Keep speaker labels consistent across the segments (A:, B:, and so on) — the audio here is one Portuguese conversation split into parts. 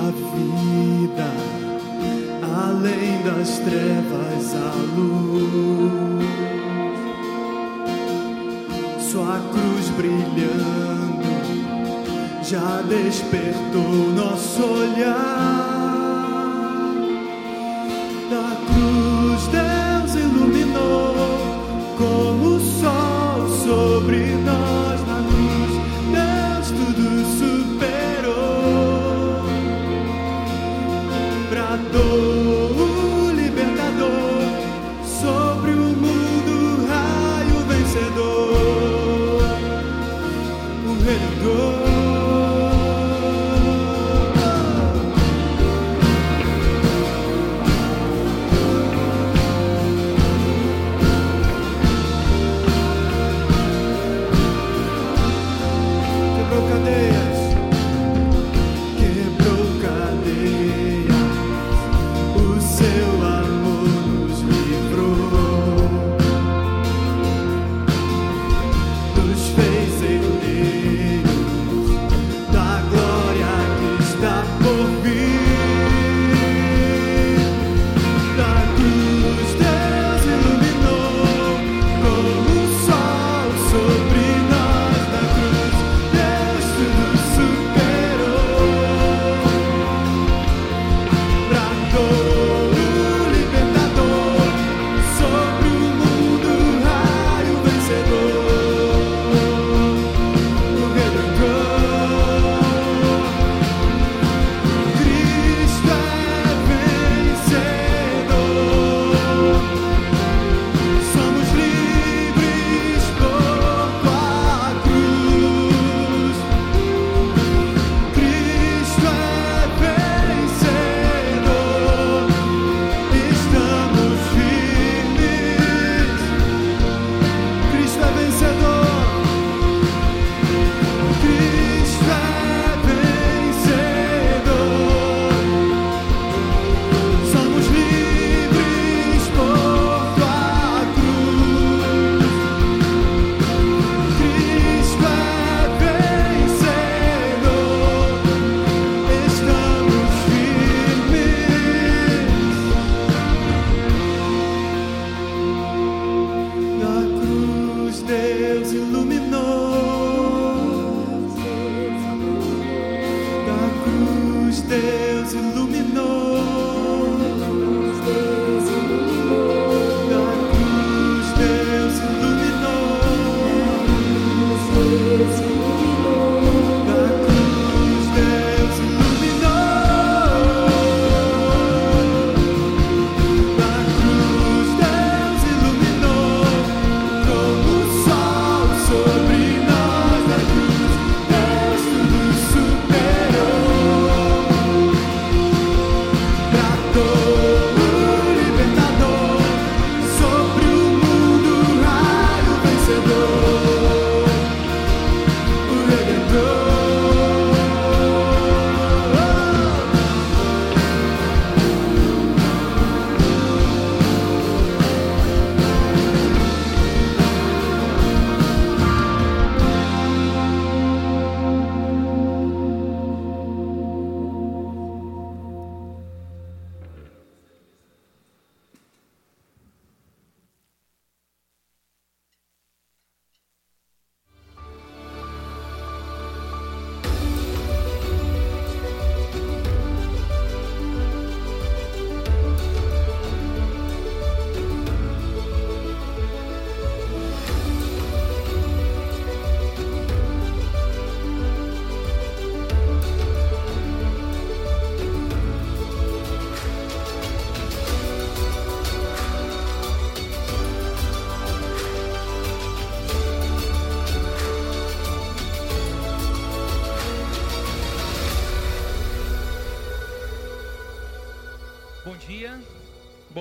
A: da vida, além das trevas a luz. Sua cruz brilhando já despertou nosso olhar.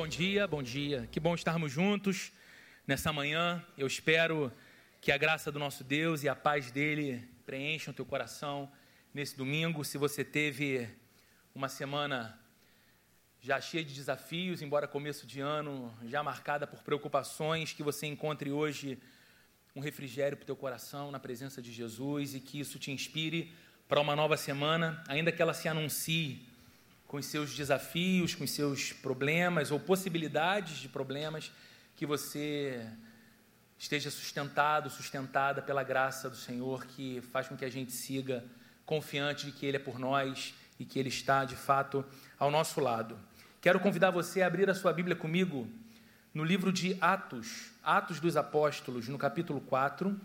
B: Dia, bom dia. Que bom estarmos juntos nessa manhã. Eu espero que a graça do nosso Deus e a paz dele preencham teu coração nesse domingo. Se você teve uma semana já cheia de desafios, embora começo de ano já marcada por preocupações, que você encontre hoje um refrigério para o teu coração na presença de Jesus e que isso te inspire para uma nova semana, ainda que ela se anuncie com os seus desafios, com os seus problemas ou possibilidades de problemas, que você esteja sustentado, sustentada pela graça do Senhor, que faz com que a gente siga confiante de que Ele é por nós e que Ele está, de fato, ao nosso lado. Quero convidar você a abrir a sua Bíblia comigo no livro de Atos, Atos dos Apóstolos, no capítulo 4.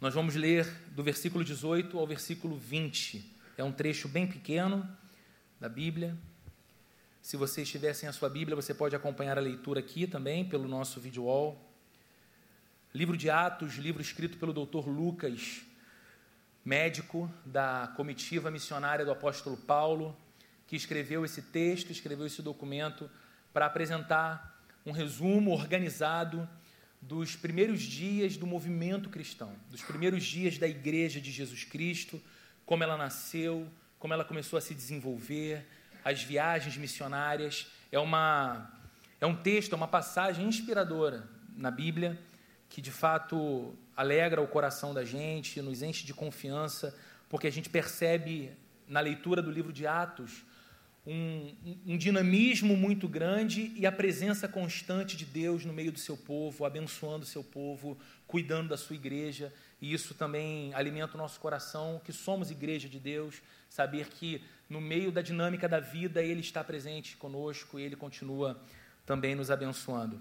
B: Nós vamos ler do versículo 18 ao versículo 20. É um trecho bem pequeno da Bíblia. Se você estiver sem a sua Bíblia, você pode acompanhar a leitura aqui também pelo nosso vídeo wall. Livro de Atos, livro escrito pelo Dr. Lucas, médico da comitiva missionária do apóstolo Paulo, que escreveu esse texto, escreveu esse documento para apresentar um resumo organizado dos primeiros dias do movimento cristão, dos primeiros dias da Igreja de Jesus Cristo, como ela nasceu, como ela começou a se desenvolver, as viagens missionárias. É, uma, é um texto, é uma passagem inspiradora na Bíblia, que de fato alegra o coração da gente, nos enche de confiança, porque a gente percebe na leitura do livro de Atos um, um, dinamismo muito grande e a presença constante de Deus no meio do seu povo, abençoando o seu povo, cuidando da sua igreja. E isso também alimenta o nosso coração, que somos igreja de Deus, saber que no meio da dinâmica da vida Ele está presente conosco e Ele continua também nos abençoando.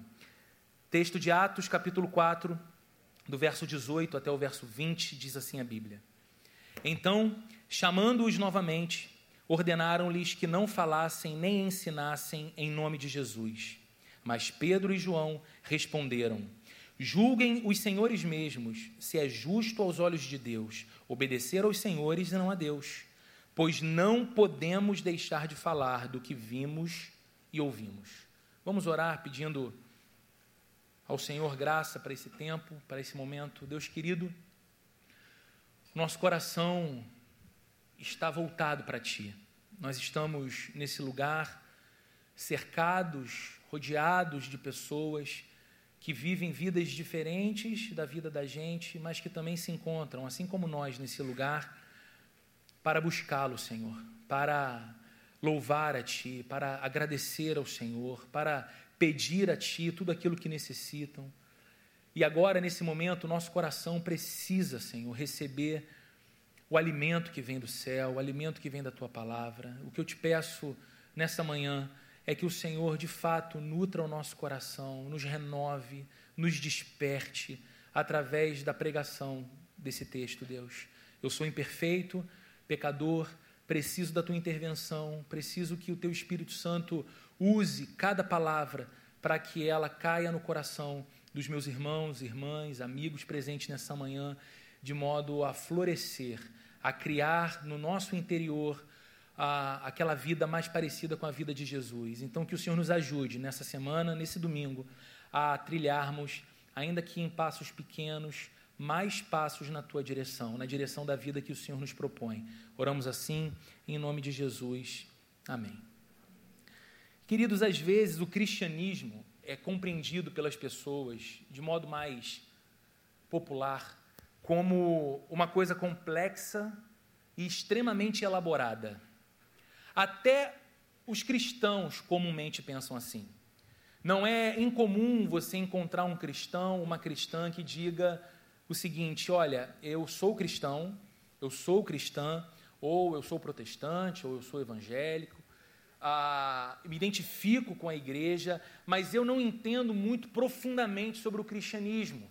B: Texto de Atos, capítulo 4, do verso 18 até o verso 20, diz assim a Bíblia. Então, chamando-os novamente, ordenaram-lhes que não falassem nem ensinassem em nome de Jesus. Mas Pedro e João responderam: Julguem os senhores mesmos, se é justo aos olhos de Deus obedecer aos senhores e não a Deus, pois não podemos deixar de falar do que vimos e ouvimos. Vamos orar pedindo ao Senhor graça para esse tempo, para esse momento. Deus querido, nosso coração está voltado para Ti. Nós estamos nesse lugar cercados, rodeados de pessoas que vivem vidas diferentes da vida da gente, mas que também se encontram, assim como nós, nesse lugar, para buscá-lo, Senhor, para louvar a Ti, para agradecer ao Senhor, para pedir a Ti tudo aquilo que necessitam. E agora, nesse momento, nosso coração precisa, Senhor, receber o alimento que vem do céu, o alimento que vem da tua palavra. O que eu te peço nessa manhã é que o Senhor, de fato, nutra o nosso coração, nos renove, nos desperte através da pregação desse texto, Deus. Eu sou imperfeito, pecador, preciso da tua intervenção, preciso que o teu Espírito Santo use cada palavra para que ela caia no coração dos meus irmãos, irmãs, amigos presentes nessa manhã, de modo a florescer a criar no nosso interior a, aquela vida mais parecida com a vida de Jesus. Então, que o Senhor nos ajude nessa semana, nesse domingo, a trilharmos, ainda que em passos pequenos, mais passos na tua direção, na direção da vida que o Senhor nos propõe. Oramos assim, em nome de Jesus. Amém. Queridos, às vezes o cristianismo é compreendido pelas pessoas de modo mais popular como uma coisa complexa e extremamente elaborada. Até os cristãos comumente pensam assim. Não é incomum você encontrar um cristão, uma cristã que diga o seguinte: olha, eu sou cristão, eu sou cristã, ou eu sou protestante, ou eu sou evangélico, ah, me identifico com a igreja, mas eu não entendo muito profundamente sobre o cristianismo.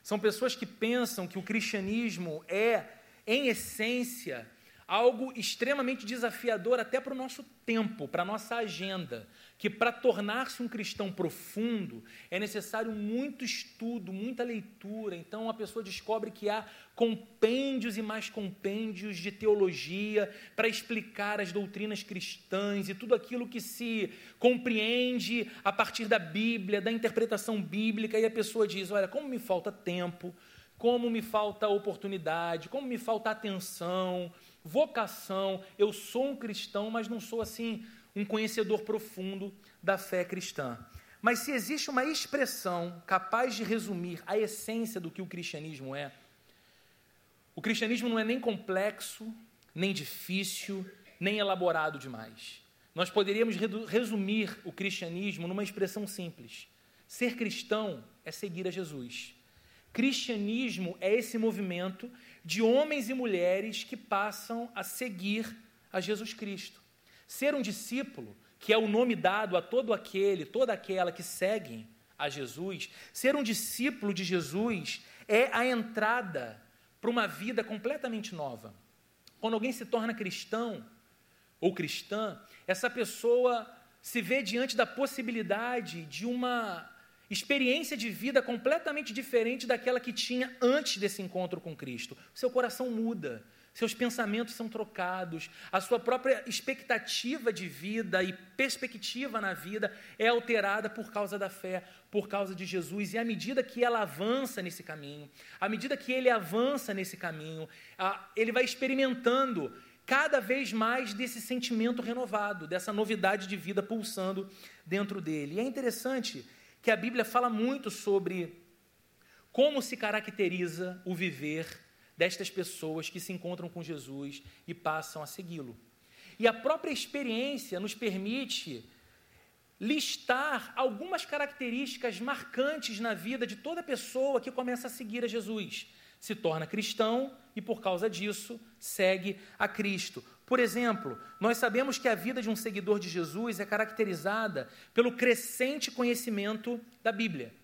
B: São pessoas que pensam que o cristianismo é, em essência, algo extremamente desafiador até para o nosso tempo, para a nossa agenda, que para tornar-se um cristão profundo é necessário muito estudo, muita leitura. Então a pessoa descobre que há compêndios e mais compêndios de teologia para explicar as doutrinas cristãs e tudo aquilo que se compreende a partir da Bíblia, da interpretação bíblica, e a pessoa diz: Olha, como me falta tempo, como me falta oportunidade, como me falta atenção vocação, eu sou um cristão, mas não sou assim um conhecedor profundo da fé cristã. Mas se existe uma expressão capaz de resumir a essência do que o cristianismo é, o cristianismo não é nem complexo, nem difícil, nem elaborado demais. Nós poderíamos resumir o cristianismo numa expressão simples: ser cristão é seguir a Jesus. Cristianismo é esse movimento de homens e mulheres que passam a seguir a Jesus Cristo. Ser um discípulo, que é o nome dado a todo aquele, toda aquela que seguem a Jesus, ser um discípulo de Jesus é a entrada para uma vida completamente nova. Quando alguém se torna cristão ou cristã, essa pessoa se vê diante da possibilidade de uma experiência de vida completamente diferente daquela que tinha antes desse encontro com Cristo. Seu coração muda, seus pensamentos são trocados, a sua própria expectativa de vida e perspectiva na vida é alterada por causa da fé, por causa de Jesus. E à medida que ela avança nesse caminho, à medida que ele avança nesse caminho, ele vai experimentando cada vez mais desse sentimento renovado, dessa novidade de vida pulsando dentro dele. E é interessante que a Bíblia fala muito sobre como se caracteriza o viver destas pessoas que se encontram com Jesus e passam a segui-lo. E a própria experiência nos permite listar algumas características marcantes na vida de toda pessoa que começa a seguir a Jesus. Se torna cristão e, por causa disso, segue a Cristo. Por exemplo, nós sabemos que a vida de um seguidor de Jesus é caracterizada pelo crescente conhecimento da Bíblia.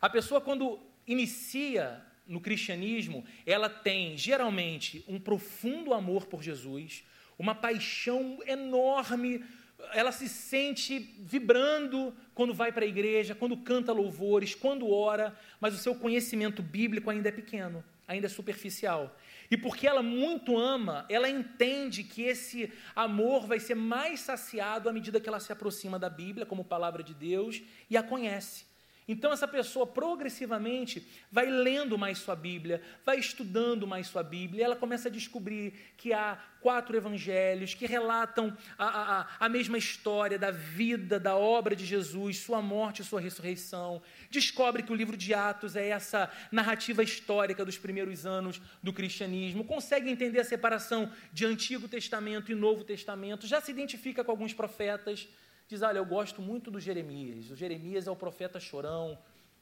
B: A pessoa, quando inicia no cristianismo, ela tem geralmente um profundo amor por Jesus, uma paixão enorme, ela se sente vibrando quando vai para a igreja, quando canta louvores, quando ora, mas o seu conhecimento bíblico ainda é pequeno, ainda é superficial. E porque ela muito ama, ela entende que esse amor vai ser mais saciado à medida que ela se aproxima da Bíblia como palavra de Deus e a conhece. Então, essa pessoa progressivamente vai lendo mais sua Bíblia, vai estudando mais sua Bíblia, ela começa a descobrir que há quatro evangelhos que relatam a, a, a mesma história da vida, da obra de Jesus, sua morte e sua ressurreição. Descobre que o livro de Atos é essa narrativa histórica dos primeiros anos do cristianismo, consegue entender a separação de Antigo Testamento e Novo Testamento, já se identifica com alguns profetas diz: Olha, eu gosto muito do Jeremias. O Jeremias é o profeta chorão,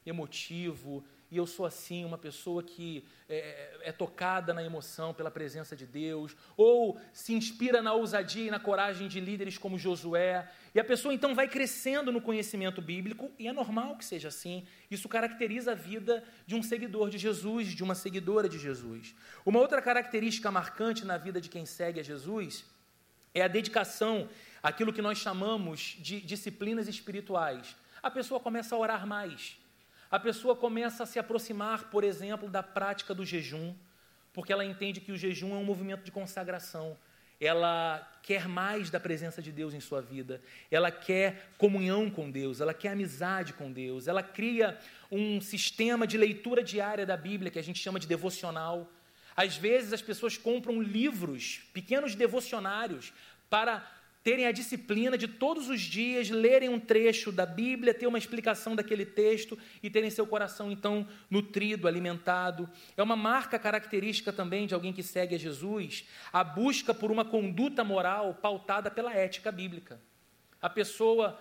B: emotivo, e eu sou assim, uma pessoa que é, é, tocada na emoção pela presença de Deus, ou se inspira na ousadia e na coragem de líderes como Josué. E a pessoa então vai crescendo no conhecimento bíblico, e é normal que seja assim. Isso caracteriza a vida de um seguidor de Jesus, de uma seguidora de Jesus. Uma outra característica marcante na vida de quem segue a Jesus é a dedicação aquilo que nós chamamos de disciplinas espirituais. A pessoa começa a orar mais. A pessoa começa a se aproximar, por exemplo, da prática do jejum, porque ela entende que o jejum é um movimento de consagração. Ela quer mais da presença de Deus em sua vida, ela quer comunhão com Deus, ela quer amizade com Deus, ela cria um sistema de leitura diária da Bíblia que a gente chama de devocional. Às vezes as pessoas compram livros, pequenos devocionários, para terem a disciplina de todos os dias lerem um trecho da Bíblia, ter uma explicação daquele texto e terem seu coração então nutrido, alimentado. É uma marca característica também de alguém que segue a Jesus, a busca por uma conduta moral pautada pela ética bíblica. A pessoa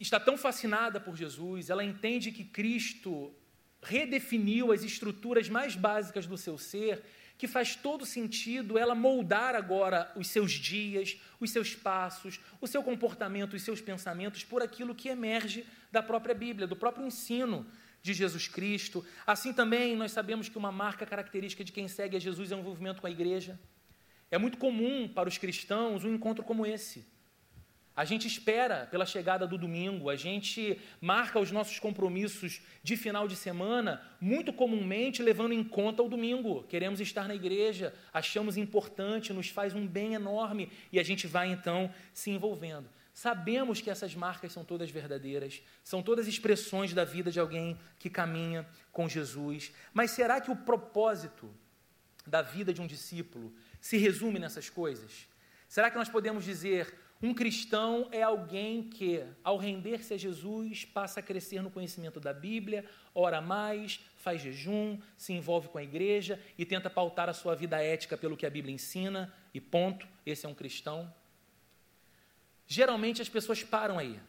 B: está tão fascinada por Jesus, ela entende que Cristo redefiniu as estruturas mais básicas do seu ser que faz todo sentido ela moldar agora os seus dias, os seus passos, o seu comportamento, os seus pensamentos por aquilo que emerge da própria Bíblia, do próprio ensino de Jesus Cristo. Assim também nós sabemos que uma marca característica de quem segue a Jesus é o envolvimento com a igreja. É muito comum para os cristãos um encontro como esse. A gente espera pela chegada do domingo, a gente marca os nossos compromissos de final de semana, muito comumente levando em conta o domingo. Queremos estar na igreja, achamos importante, nos faz um bem enorme e a gente vai então se envolvendo. Sabemos que essas marcas são todas verdadeiras, são todas expressões da vida de alguém que caminha com Jesus. Mas será que o propósito da vida de um discípulo se resume nessas coisas? Será que nós podemos dizer um cristão é alguém que, ao render-se a Jesus, passa a crescer no conhecimento da Bíblia, ora mais, faz jejum, se envolve com a igreja e tenta pautar a sua vida ética pelo que a Bíblia ensina, e ponto, esse é um cristão. Geralmente as pessoas param aí.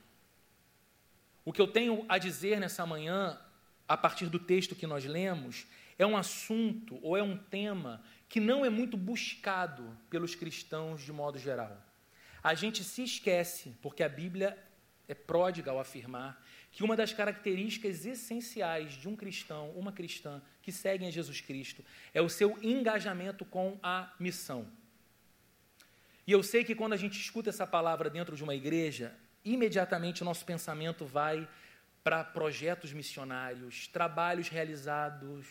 B: O que eu tenho a dizer nessa manhã, a partir do texto que nós lemos, é um assunto ou é um tema que não é muito buscado pelos cristãos de modo geral. A gente se esquece, porque a Bíblia é pródiga ao afirmar que uma das características essenciais de um cristão, uma cristã que seguem a Jesus Cristo, é o seu engajamento com a missão. E eu sei que quando a gente escuta essa palavra dentro de uma igreja, imediatamente o nosso pensamento vai para projetos missionários, trabalhos realizados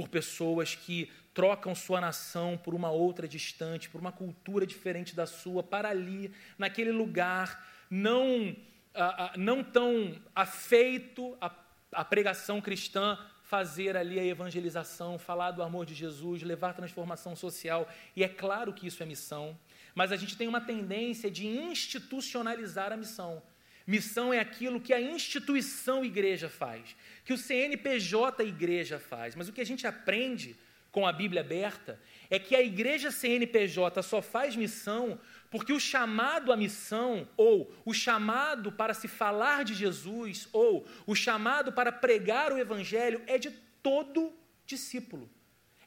B: por pessoas que trocam sua nação por uma outra distante, por uma cultura diferente da sua, para ali, naquele lugar, não, ah, ah, não tão afeito à, à pregação cristã, fazer ali a evangelização, falar do amor de Jesus, levar transformação social, e é claro que isso é missão, mas a gente tem uma tendência de institucionalizar a missão. Missão é aquilo que a instituição igreja faz, que o CNPJ igreja faz. Mas o que a gente aprende com a Bíblia aberta é que a igreja CNPJ só faz missão porque o chamado à missão, ou o chamado para se falar de Jesus, ou o chamado para pregar o Evangelho é de todo discípulo,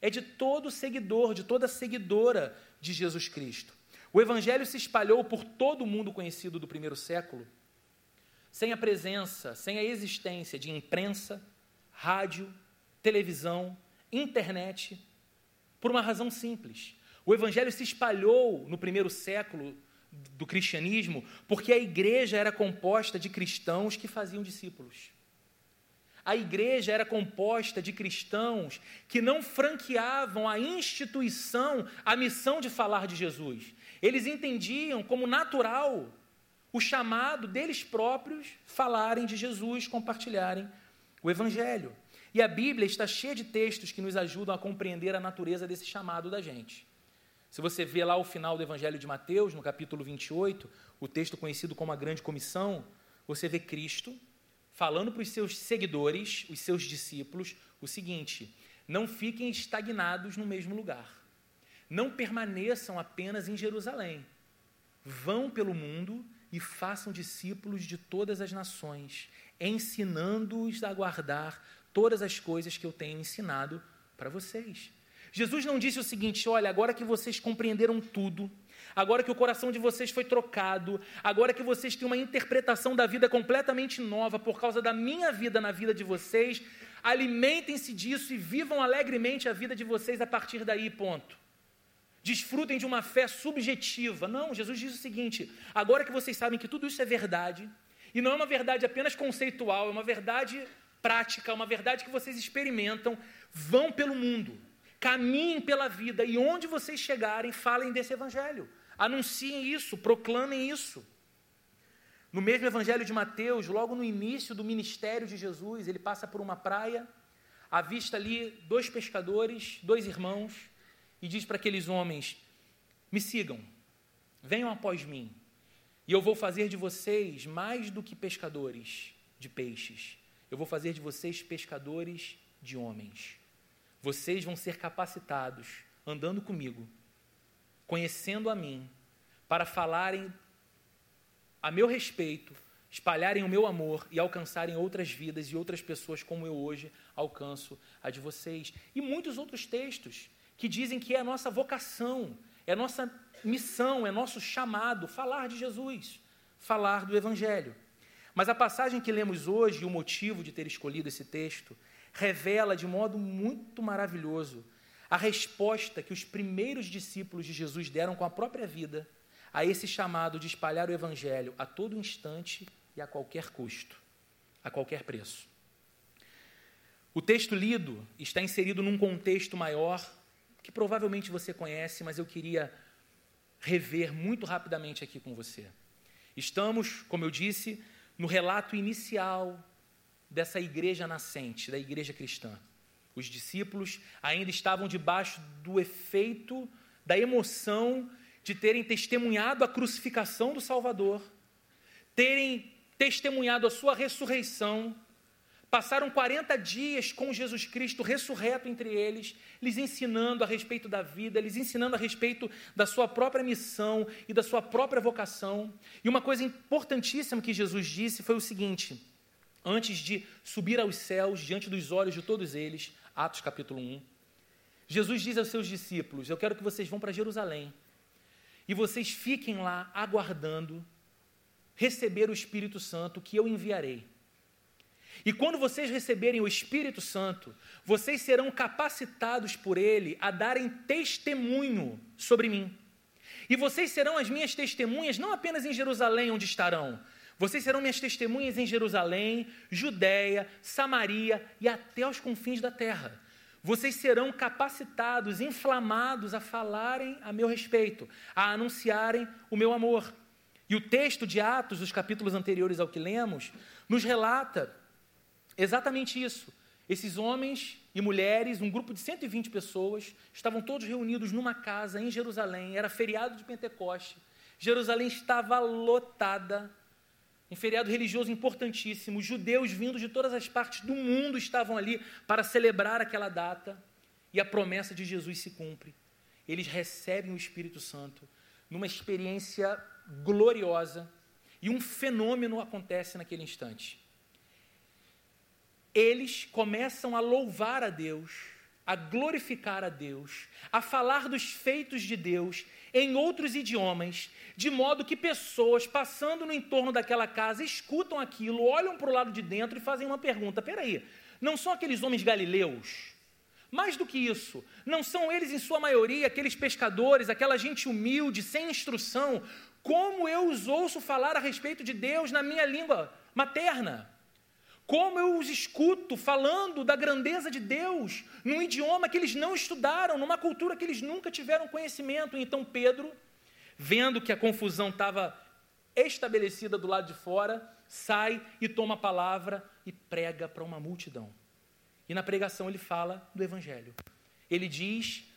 B: é de todo seguidor, de toda seguidora de Jesus Cristo. O Evangelho se espalhou por todo o mundo conhecido do primeiro século sem a presença, sem a existência de imprensa, rádio, televisão, internet, por uma razão simples. O evangelho se espalhou no primeiro século do cristianismo porque a igreja era composta de cristãos que faziam discípulos. A igreja era composta de cristãos que não franqueavam a instituição a missão de falar de Jesus. Eles entendiam como natural o chamado deles próprios falarem de Jesus, compartilharem o Evangelho. E a Bíblia está cheia de textos que nos ajudam a compreender a natureza desse chamado da gente. Se você vê lá o final do Evangelho de Mateus, no capítulo 28, o texto conhecido como a Grande Comissão, você vê Cristo falando para os seus seguidores, os seus discípulos, o seguinte: não fiquem estagnados no mesmo lugar. Não permaneçam apenas em Jerusalém. Vão pelo mundo e façam discípulos de todas as nações, ensinando-os a guardar todas as coisas que eu tenho ensinado para vocês. Jesus não disse o seguinte: olha, agora que vocês compreenderam tudo, agora que o coração de vocês foi trocado, agora que vocês têm uma interpretação da vida completamente nova por causa da minha vida na vida de vocês, alimentem-se disso e vivam alegremente a vida de vocês a partir daí, ponto desfrutem de uma fé subjetiva. Não, Jesus diz o seguinte: agora que vocês sabem que tudo isso é verdade, e não é uma verdade apenas conceitual, é uma verdade prática, é uma verdade que vocês experimentam, vão pelo mundo, caminhem pela vida, e onde vocês chegarem, falem desse evangelho. Anunciem isso, proclamem isso. No mesmo evangelho de Mateus, logo no início do ministério de Jesus, ele passa por uma praia, avista ali dois pescadores, dois irmãos, e diz para aqueles homens: Me sigam, venham após mim, e eu vou fazer de vocês mais do que pescadores de peixes, eu vou fazer de vocês pescadores de homens. Vocês vão ser capacitados, andando comigo, conhecendo a mim, para falarem a meu respeito, espalharem o meu amor e alcançarem outras vidas e outras pessoas como eu hoje alcanço a de vocês. E muitos outros textos que dizem que é a nossa vocação, é a nossa missão, é nosso chamado falar de Jesus, falar do Evangelho. Mas a passagem que lemos hoje, e o motivo de ter escolhido esse texto, revela de modo muito maravilhoso a resposta que os primeiros discípulos de Jesus deram com a própria vida a esse chamado de espalhar o Evangelho a todo instante e a qualquer custo, a qualquer preço. O texto lido está inserido num contexto maior que provavelmente você conhece, mas eu queria rever muito rapidamente aqui com você. Estamos, como eu disse, no relato inicial dessa igreja nascente, da igreja cristã. Os discípulos ainda estavam debaixo do efeito, da emoção de terem testemunhado a crucificação do Salvador, terem testemunhado a sua ressurreição, passaram 40 dias com Jesus Cristo ressurreto entre eles, lhes ensinando a respeito da vida, lhes ensinando a respeito da sua própria missão e da sua própria vocação. E uma coisa importantíssima que Jesus disse foi o seguinte: antes de subir aos céus diante dos olhos de todos eles, Atos capítulo 1, Jesus diz aos seus discípulos: Eu quero que vocês vão para Jerusalém e vocês fiquem lá aguardando receber o Espírito Santo que eu enviarei. E quando vocês receberem o Espírito Santo, vocês serão capacitados por ele a darem testemunho sobre mim. E vocês serão as minhas testemunhas não apenas em Jerusalém, onde estarão. Vocês serão minhas testemunhas em Jerusalém, Judéia, Samaria e até os confins da terra. Vocês serão capacitados, inflamados a falarem a meu respeito, a anunciarem o meu amor. E o texto de Atos, os capítulos anteriores ao que lemos, nos relata exatamente isso. Esses homens e mulheres, um grupo de 120 pessoas, estavam todos reunidos numa casa em Jerusalém, era feriado de Pentecoste. Jerusalém estava lotada, um feriado religioso importantíssimo. Judeus vindos de todas as partes do mundo estavam ali para celebrar aquela data e a promessa de Jesus se cumpre. Eles recebem o Espírito Santo numa experiência gloriosa e um fenômeno acontece naquele instante eles começam a louvar a Deus, a glorificar a Deus, a falar dos feitos de Deus em outros idiomas, de modo que pessoas passando no entorno daquela casa escutam aquilo, olham para o lado de dentro e fazem uma pergunta: peraí, não são aqueles homens galileus? Mais do que isso, não são eles, em sua maioria, aqueles pescadores, aquela gente humilde, sem instrução? Como eu os ouço falar a respeito de Deus na minha língua materna? Como eu os escuto falando da grandeza de Deus num idioma que eles não estudaram, numa cultura que eles nunca tiveram conhecimento. Então Pedro, vendo que a confusão estava estabelecida do lado de fora, sai e toma a palavra e prega para uma multidão. E na pregação ele fala do Evangelho. Ele diz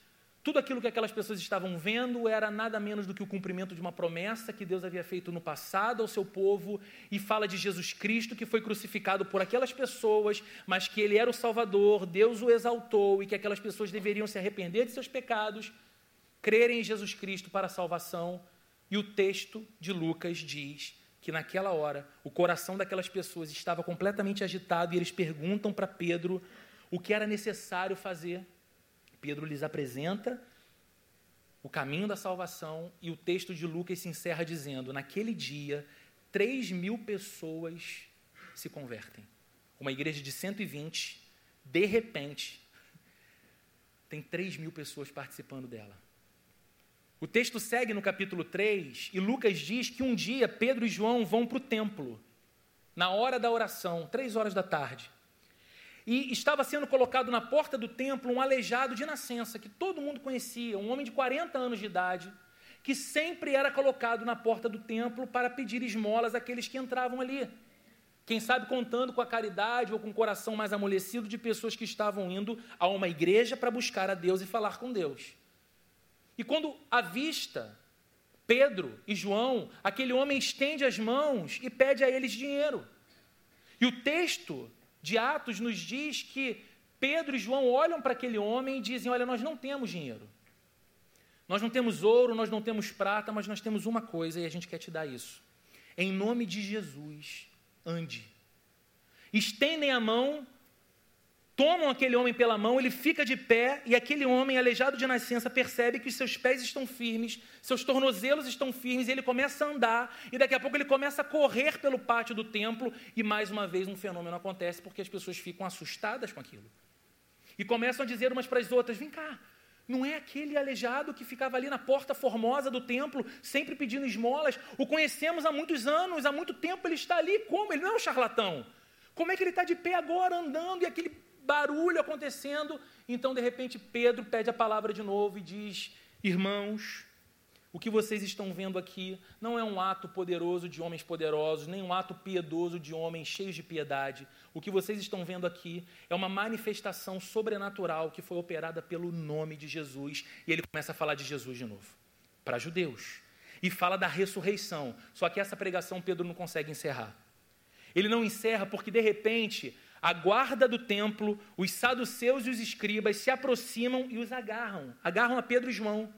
B: tudo aquilo que aquelas pessoas estavam vendo era nada menos do que o cumprimento de uma promessa que Deus havia feito no passado ao seu povo, e fala de Jesus Cristo que foi crucificado por aquelas pessoas, mas que ele era o Salvador, Deus o exaltou e que aquelas pessoas deveriam se arrepender de seus pecados, crerem em Jesus Cristo para a salvação. E o texto de Lucas diz que naquela hora o coração daquelas pessoas estava completamente agitado e eles perguntam para Pedro o que era necessário fazer. Pedro lhes apresenta o caminho da salvação e o texto de Lucas se encerra dizendo: naquele dia, 3 mil pessoas se convertem. Uma igreja de 120, de repente, tem 3 mil pessoas participando dela. O texto segue no capítulo 3 e Lucas diz que um dia Pedro e João vão para o templo, na hora da oração, três horas da tarde e estava sendo colocado na porta do templo um aleijado de nascença, que todo mundo conhecia, um homem de 40 anos de idade, que sempre era colocado na porta do templo para pedir esmolas àqueles que entravam ali. Quem sabe contando com a caridade ou com o coração mais amolecido de pessoas que estavam indo a uma igreja para buscar a Deus e falar com Deus. E quando avista Pedro e João, aquele homem estende as mãos e pede a eles dinheiro. E o texto de Atos nos diz que Pedro e João olham para aquele homem e dizem: Olha, nós não temos dinheiro. Nós não temos ouro, nós não temos prata, mas nós temos uma coisa e a gente quer te dar isso. Em nome de Jesus, ande. Estendem a mão tomam aquele homem pela mão, ele fica de pé e aquele homem, aleijado de nascença, percebe que os seus pés estão firmes, seus tornozelos estão firmes, e ele começa a andar, e daqui a pouco ele começa a correr pelo pátio do templo, e mais uma vez um fenômeno acontece porque as pessoas ficam assustadas com aquilo. E começam a dizer umas para as outras: vem cá, não é aquele aleijado que ficava ali na porta formosa do templo, sempre pedindo esmolas? O conhecemos há muitos anos, há muito tempo ele está ali. Como? Ele não é um charlatão. Como é que ele está de pé agora, andando, e aquele barulho acontecendo. Então, de repente, Pedro pede a palavra de novo e diz: Irmãos, o que vocês estão vendo aqui não é um ato poderoso de homens poderosos, nem um ato piedoso de homens cheios de piedade. O que vocês estão vendo aqui é uma manifestação sobrenatural que foi operada pelo nome de Jesus. E ele começa a falar de Jesus de novo, para judeus. E fala da ressurreição. Só que essa pregação Pedro não consegue encerrar. Ele não encerra porque, de repente, a guarda do templo, os saduceus e os escribas se aproximam e os agarram. Agarram a Pedro e João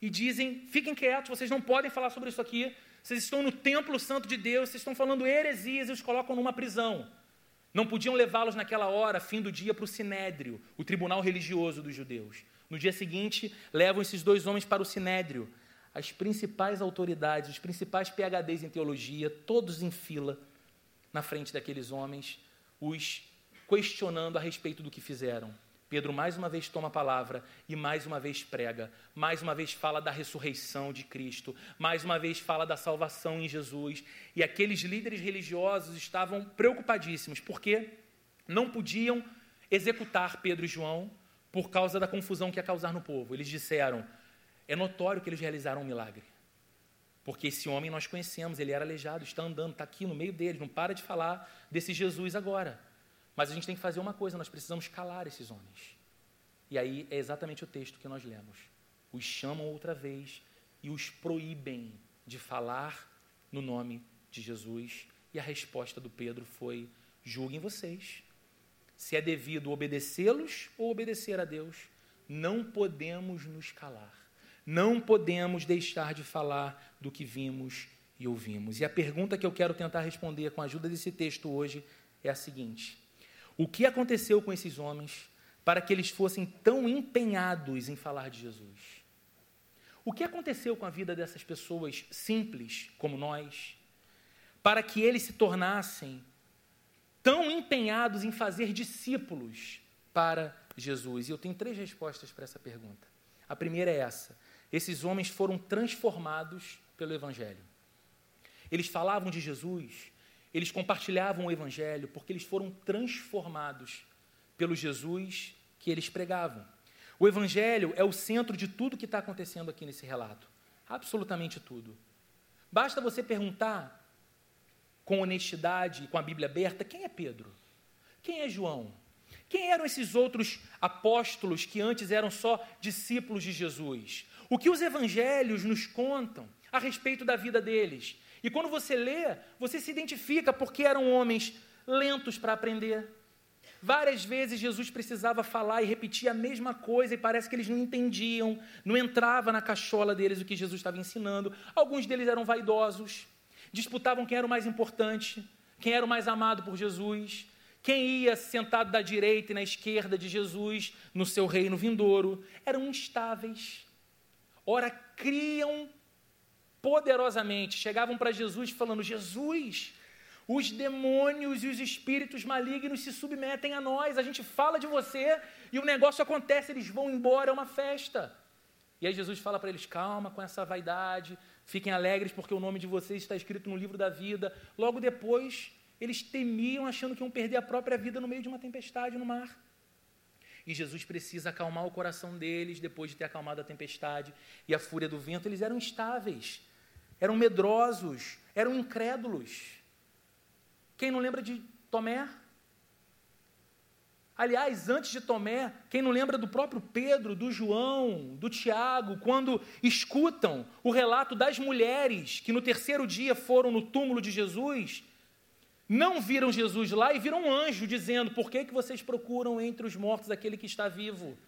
B: e dizem: fiquem quietos, vocês não podem falar sobre isso aqui. Vocês estão no templo santo de Deus, vocês estão falando heresias e os colocam numa prisão. Não podiam levá-los naquela hora, fim do dia, para o sinédrio, o tribunal religioso dos judeus. No dia seguinte, levam esses dois homens para o sinédrio. As principais autoridades, os principais PHDs em teologia, todos em fila na frente daqueles homens, os questionando a respeito do que fizeram. Pedro mais uma vez toma a palavra e mais uma vez prega, mais uma vez fala da ressurreição de Cristo, mais uma vez fala da salvação em Jesus. E aqueles líderes religiosos estavam preocupadíssimos, porque não podiam executar Pedro e João por causa da confusão que ia causar no povo. Eles disseram: é notório que eles realizaram um milagre. Porque esse homem nós conhecemos, ele era aleijado, está andando, está aqui no meio deles, não para de falar desse Jesus agora. Mas a gente tem que fazer uma coisa, nós precisamos calar esses homens. E aí é exatamente o texto que nós lemos. Os chamam outra vez e os proíbem de falar no nome de Jesus. E a resposta do Pedro foi: julguem vocês. Se é devido obedecê-los ou obedecer a Deus, não podemos nos calar. Não podemos deixar de falar do que vimos e ouvimos. E a pergunta que eu quero tentar responder com a ajuda desse texto hoje é a seguinte: o que aconteceu com esses homens para que eles fossem tão empenhados em falar de Jesus? O que aconteceu com a vida dessas pessoas simples como nós, para que eles se tornassem tão empenhados em fazer discípulos para Jesus? E eu tenho três respostas para essa pergunta. A primeira é essa: esses homens foram transformados pelo Evangelho. Eles falavam de Jesus, eles compartilhavam o Evangelho porque eles foram transformados pelo Jesus que eles pregavam. O Evangelho é o centro de tudo que está acontecendo aqui nesse relato. Absolutamente tudo. Basta você perguntar com honestidade, com a Bíblia aberta, quem é Pedro? Quem é João? Quem eram esses outros apóstolos que antes eram só discípulos de Jesus? O que os evangelhos nos contam a respeito da vida deles? E quando você lê, você se identifica porque eram homens lentos para aprender. Várias vezes Jesus precisava falar e repetir a mesma coisa e parece que eles não entendiam, não entrava na cachola deles o que Jesus estava ensinando. Alguns deles eram vaidosos, disputavam quem era o mais importante, quem era o mais amado por Jesus, quem ia sentado da direita e na esquerda de Jesus no seu reino vindouro. Eram instáveis. Ora, criam poderosamente, chegavam para Jesus falando: Jesus, os demônios e os espíritos malignos se submetem a nós, a gente fala de você e o negócio acontece, eles vão embora, é uma festa. E aí Jesus fala para eles: calma com essa vaidade, fiquem alegres porque o nome de vocês está escrito no livro da vida. Logo depois, eles temiam, achando que iam perder a própria vida no meio de uma tempestade no mar. E Jesus precisa acalmar o coração deles depois de ter acalmado a tempestade e a fúria do vento. Eles eram estáveis eram medrosos, eram incrédulos. Quem não lembra de Tomé? Aliás, antes de Tomé, quem não lembra do próprio Pedro, do João, do Tiago, quando escutam o relato das mulheres que no terceiro dia foram no túmulo de Jesus, não viram Jesus lá e viram um anjo dizendo: Por que, que vocês procuram entre os mortos aquele que está vivo?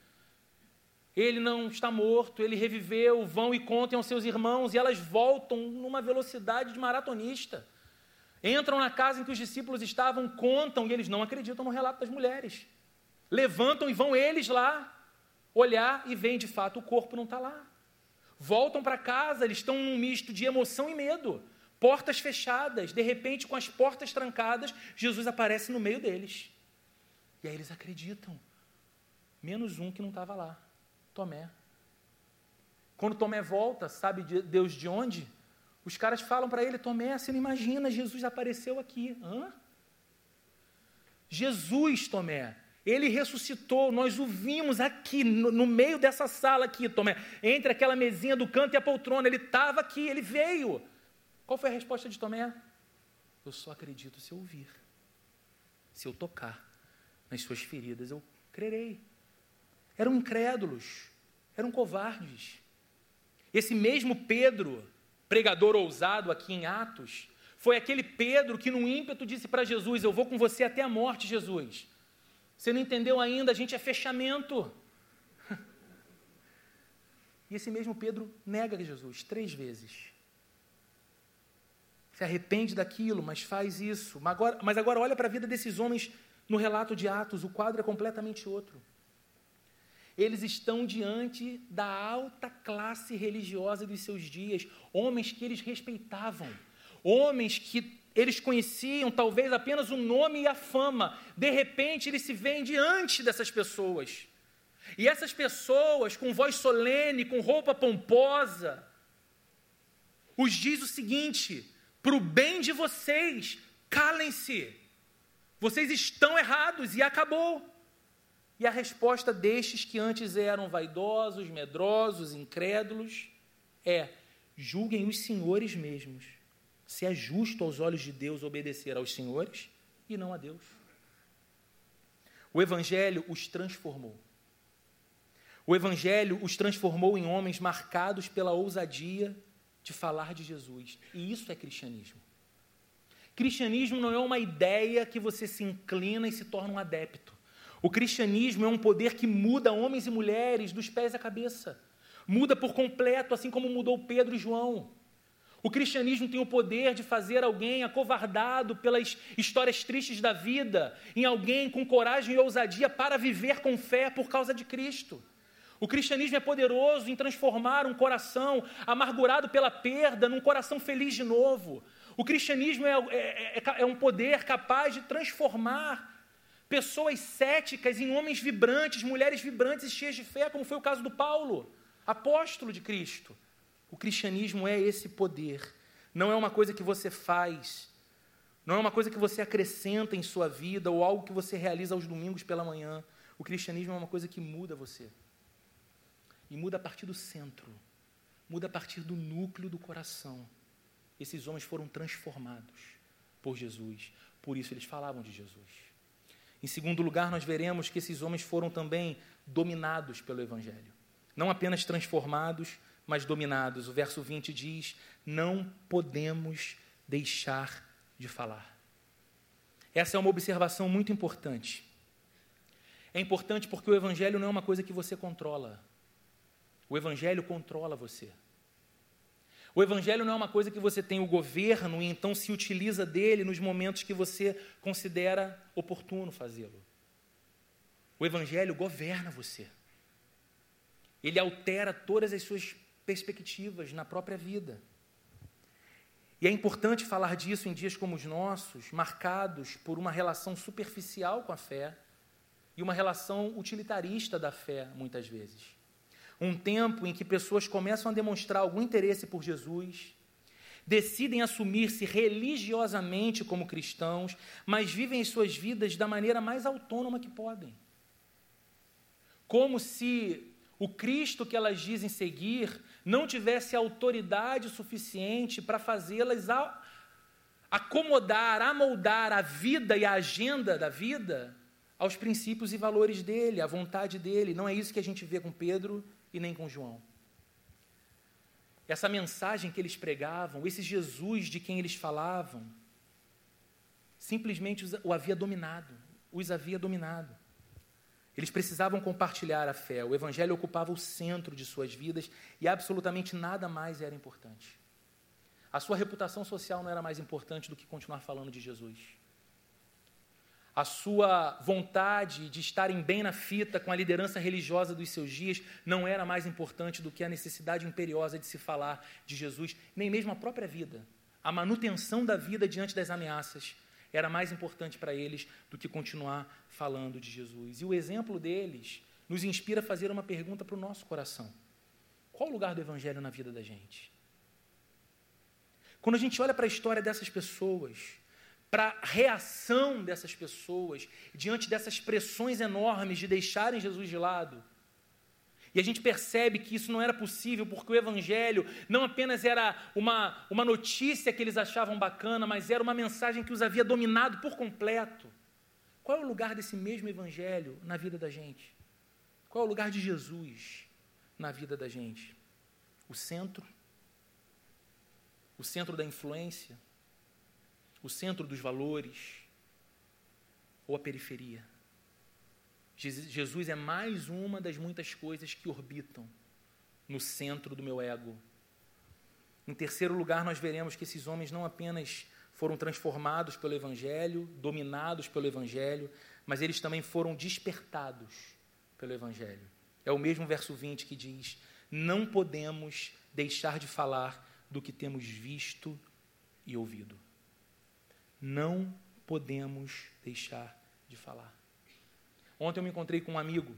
B: Ele não está morto, ele reviveu, vão e contem aos seus irmãos, e elas voltam numa velocidade de maratonista. Entram na casa em que os discípulos estavam, contam, e eles não acreditam no relato das mulheres. Levantam e vão eles lá olhar e veem de fato o corpo não está lá. Voltam para casa, eles estão num misto de emoção e medo. Portas fechadas, de repente, com as portas trancadas, Jesus aparece no meio deles. E aí eles acreditam. Menos um que não estava lá. Tomé. Quando Tomé volta, sabe Deus de onde? Os caras falam para ele: Tomé, você não imagina, Jesus apareceu aqui. Hã? Jesus, Tomé, ele ressuscitou, nós o vimos aqui, no, no, meio dessa sala aqui, Tomé, entre aquela mesinha do canto e a poltrona, ele estava aqui, ele veio. Qual foi a resposta de Tomé? Eu só acredito se eu ouvir, se eu tocar nas suas feridas, eu crerei eram incrédulos, eram covardes. Esse mesmo Pedro, pregador ousado aqui em Atos, foi aquele Pedro que, num ímpeto, disse para Jesus: Eu vou com você até a morte, Jesus. Você não entendeu ainda? A gente é fechamento. E esse mesmo Pedro nega Jesus três vezes. Se arrepende daquilo, mas faz isso. Mas agora, mas agora olha para a vida desses homens no relato de Atos, o quadro é completamente outro. Eles estão diante da alta classe religiosa dos seus dias, homens que eles respeitavam, homens que eles conheciam talvez apenas o nome e a fama. De repente, eles se veem diante dessas pessoas. E essas pessoas, com voz solene, com roupa pomposa, os diz o seguinte: para o bem de vocês, calem-se. Vocês estão errados e acabou. E a resposta destes que antes eram vaidosos, medrosos, incrédulos, é: julguem os senhores mesmos, se é justo aos olhos de Deus obedecer aos senhores e não a Deus. O Evangelho os transformou. O Evangelho os transformou em homens marcados pela ousadia de falar de Jesus. E isso é cristianismo. Cristianismo não é uma ideia que você se inclina e se torna um adepto. O cristianismo é um poder que muda homens e mulheres dos pés à cabeça. Muda por completo, assim como mudou Pedro e João. O cristianismo tem o poder de fazer alguém acovardado pelas histórias tristes da vida, em alguém com coragem e ousadia para viver com fé por causa de Cristo. O cristianismo é poderoso em transformar um coração amargurado pela perda num coração feliz de novo. O cristianismo é, é, é, é um poder capaz de transformar pessoas céticas em homens vibrantes, mulheres vibrantes e cheias de fé, como foi o caso do Paulo, apóstolo de Cristo. O cristianismo é esse poder, não é uma coisa que você faz, não é uma coisa que você acrescenta em sua vida ou algo que você realiza aos domingos pela manhã. O cristianismo é uma coisa que muda você. E muda a partir do centro, muda a partir do núcleo do coração. Esses homens foram transformados por Jesus, por isso eles falavam de Jesus. Em segundo lugar, nós veremos que esses homens foram também dominados pelo Evangelho. Não apenas transformados, mas dominados. O verso 20 diz: Não podemos deixar de falar. Essa é uma observação muito importante. É importante porque o Evangelho não é uma coisa que você controla. O Evangelho controla você. O Evangelho não é uma coisa que você tem o governo e então se utiliza dele nos momentos que você considera oportuno fazê-lo. O Evangelho governa você. Ele altera todas as suas perspectivas na própria vida. E é importante falar disso em dias como os nossos, marcados por uma relação superficial com a fé e uma relação utilitarista da fé, muitas vezes um tempo em que pessoas começam a demonstrar algum interesse por Jesus, decidem assumir-se religiosamente como cristãos, mas vivem as suas vidas da maneira mais autônoma que podem. Como se o Cristo que elas dizem seguir não tivesse autoridade suficiente para fazê-las acomodar, amoldar a vida e a agenda da vida aos princípios e valores dele, à vontade dele. Não é isso que a gente vê com Pedro e nem com João. Essa mensagem que eles pregavam, esse Jesus de quem eles falavam, simplesmente o havia dominado, os havia dominado. Eles precisavam compartilhar a fé, o Evangelho ocupava o centro de suas vidas e absolutamente nada mais era importante. A sua reputação social não era mais importante do que continuar falando de Jesus a sua vontade de estarem bem na fita com a liderança religiosa dos seus dias não era mais importante do que a necessidade imperiosa de se falar de Jesus, nem mesmo a própria vida. A manutenção da vida diante das ameaças era mais importante para eles do que continuar falando de Jesus. E o exemplo deles nos inspira a fazer uma pergunta para o nosso coração: qual o lugar do Evangelho na vida da gente? Quando a gente olha para a história dessas pessoas, para a reação dessas pessoas diante dessas pressões enormes de deixarem Jesus de lado. E a gente percebe que isso não era possível porque o Evangelho não apenas era uma, uma notícia que eles achavam bacana, mas era uma mensagem que os havia dominado por completo. Qual é o lugar desse mesmo Evangelho na vida da gente? Qual é o lugar de Jesus na vida da gente? O centro? O centro da influência? O centro dos valores ou a periferia. Jesus é mais uma das muitas coisas que orbitam no centro do meu ego. Em terceiro lugar, nós veremos que esses homens não apenas foram transformados pelo Evangelho, dominados pelo Evangelho, mas eles também foram despertados pelo Evangelho. É o mesmo verso 20 que diz: Não podemos deixar de falar do que temos visto e ouvido. Não podemos deixar de falar. Ontem eu me encontrei com um amigo,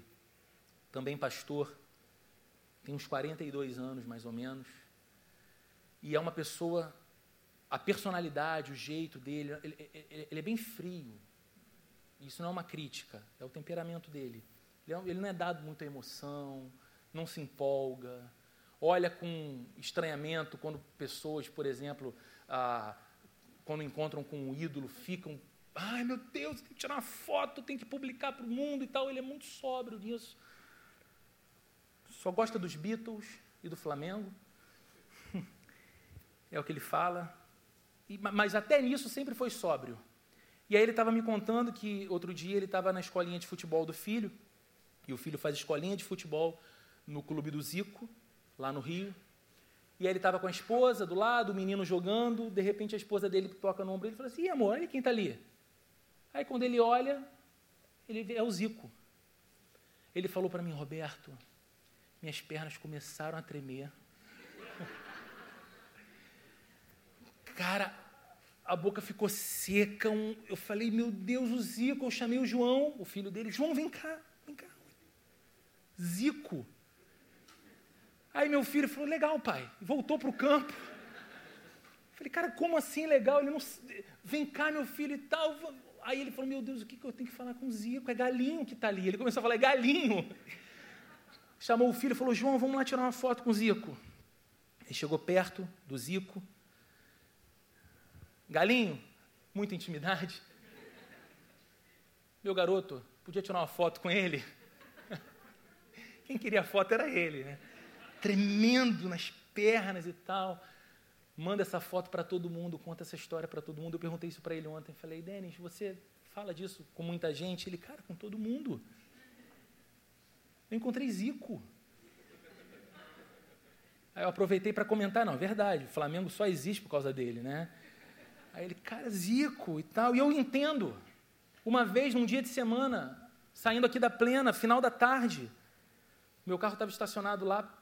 B: também pastor, tem uns 42 anos mais ou menos, e é uma pessoa, a personalidade, o jeito dele, ele, ele, ele é bem frio. Isso não é uma crítica, é o temperamento dele. Ele, é, ele não é dado muita emoção, não se empolga, olha com estranhamento quando pessoas, por exemplo, ah, quando encontram com um ídolo, ficam, ai meu Deus, tem que tirar uma foto, tem que publicar para o mundo e tal. Ele é muito sóbrio nisso. Só gosta dos Beatles e do Flamengo. É o que ele fala. E, mas até nisso sempre foi sóbrio. E aí ele estava me contando que outro dia ele estava na escolinha de futebol do filho, e o filho faz escolinha de futebol no clube do Zico, lá no Rio. E aí ele estava com a esposa do lado, o menino jogando, de repente a esposa dele toca no ombro e fala assim, Ih, amor, olha quem está ali. Aí quando ele olha, ele vê, é o Zico. Ele falou para mim, Roberto, minhas pernas começaram a tremer. Cara, a boca ficou seca. Um, eu falei, meu Deus, o Zico. Eu chamei o João, o filho dele. João, vem cá, vem cá. Zico. Aí meu filho falou, legal, pai. Voltou para o campo. Falei, cara, como assim legal? Ele não. Vem cá, meu filho e tal. Aí ele falou, meu Deus, o que, que eu tenho que falar com o Zico? É galinho que está ali. Ele começou a falar, é galinho. Chamou o filho e falou, João, vamos lá tirar uma foto com o Zico. Ele chegou perto do Zico. Galinho, muita intimidade. Meu garoto, podia tirar uma foto com ele? Quem queria a foto era ele, né? Tremendo nas pernas e tal. Manda essa foto para todo mundo, conta essa história para todo mundo. Eu perguntei isso para ele ontem. Falei, Denis, você fala disso com muita gente? Ele, cara, com todo mundo. Eu encontrei Zico. Aí eu aproveitei para comentar, não, é verdade, o Flamengo só existe por causa dele, né? Aí ele, cara, Zico e tal. E eu entendo. Uma vez, num dia de semana, saindo aqui da plena, final da tarde, meu carro estava estacionado lá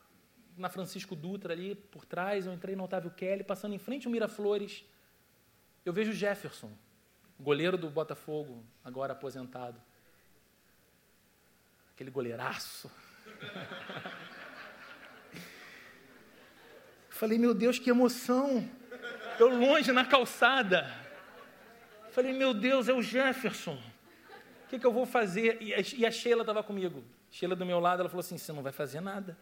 B: na Francisco Dutra ali por trás, eu entrei no Otávio Kelly, passando em frente ao Miraflores, eu vejo Jefferson, goleiro do Botafogo, agora aposentado. Aquele goleiraço. Falei, meu Deus, que emoção. Eu longe na calçada. Falei, meu Deus, é o Jefferson. O que, que eu vou fazer? E a Sheila estava comigo. Sheila do meu lado, ela falou assim: você não vai fazer nada.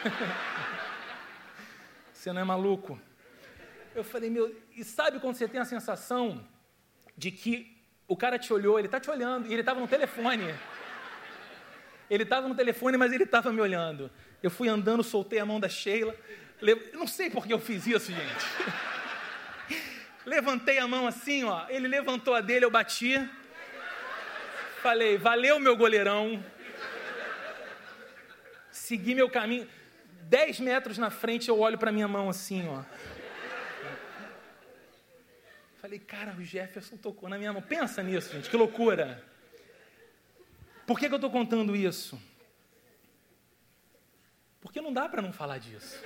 B: você não é maluco? Eu falei, meu, e sabe quando você tem a sensação de que o cara te olhou, ele está te olhando, e ele estava no telefone. Ele estava no telefone, mas ele estava me olhando. Eu fui andando, soltei a mão da Sheila. Não sei por que eu fiz isso, gente. Levantei a mão assim, ó. Ele levantou a dele, eu bati. Falei, valeu, meu goleirão. Segui meu caminho. Dez metros na frente eu olho para minha mão assim, ó. Falei, cara, o Jefferson tocou na minha mão. Pensa nisso, gente, que loucura. Por que, que eu estou contando isso? Porque não dá para não falar disso.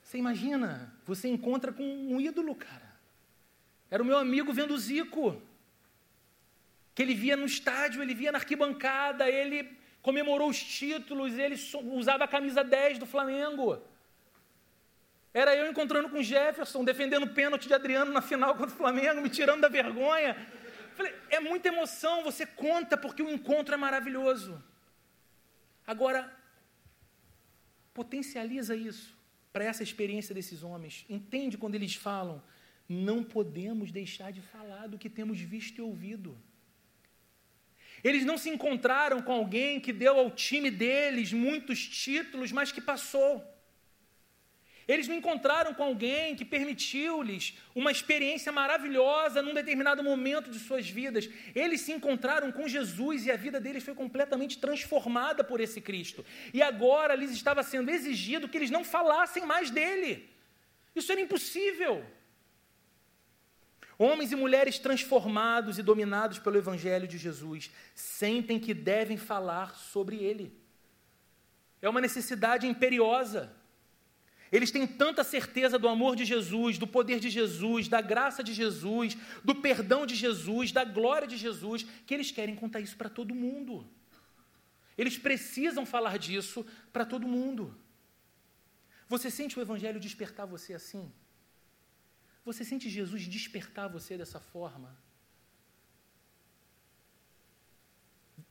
B: Você imagina, você encontra com um ídolo, cara. Era o meu amigo vendo o Zico. Que ele via no estádio, ele via na arquibancada, ele comemorou os títulos, ele usava a camisa 10 do Flamengo. Era eu encontrando com Jefferson, defendendo o pênalti de Adriano na final contra o Flamengo, me tirando da vergonha. Falei, é muita emoção, você conta porque o encontro é maravilhoso. Agora, potencializa isso para essa experiência desses homens. Entende quando eles falam, não podemos deixar de falar do que temos visto e ouvido. Eles não se encontraram com alguém que deu ao time deles muitos títulos, mas que passou. Eles não encontraram com alguém que permitiu-lhes uma experiência maravilhosa num determinado momento de suas vidas. Eles se encontraram com Jesus e a vida deles foi completamente transformada por esse Cristo. E agora lhes estava sendo exigido que eles não falassem mais dele. Isso era impossível. Homens e mulheres transformados e dominados pelo Evangelho de Jesus sentem que devem falar sobre ele. É uma necessidade imperiosa. Eles têm tanta certeza do amor de Jesus, do poder de Jesus, da graça de Jesus, do perdão de Jesus, da glória de Jesus, que eles querem contar isso para todo mundo. Eles precisam falar disso para todo mundo. Você sente o Evangelho despertar você assim? Você sente Jesus despertar você dessa forma?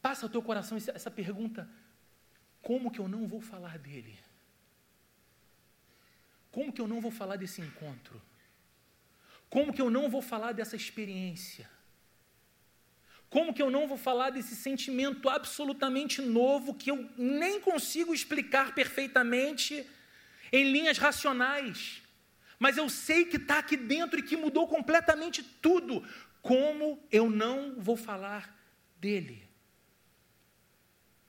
B: Passa ao teu coração essa pergunta: como que eu não vou falar dele? Como que eu não vou falar desse encontro? Como que eu não vou falar dessa experiência? Como que eu não vou falar desse sentimento absolutamente novo que eu nem consigo explicar perfeitamente em linhas racionais, mas eu sei que está aqui dentro e que mudou completamente tudo? Como eu não vou falar dele?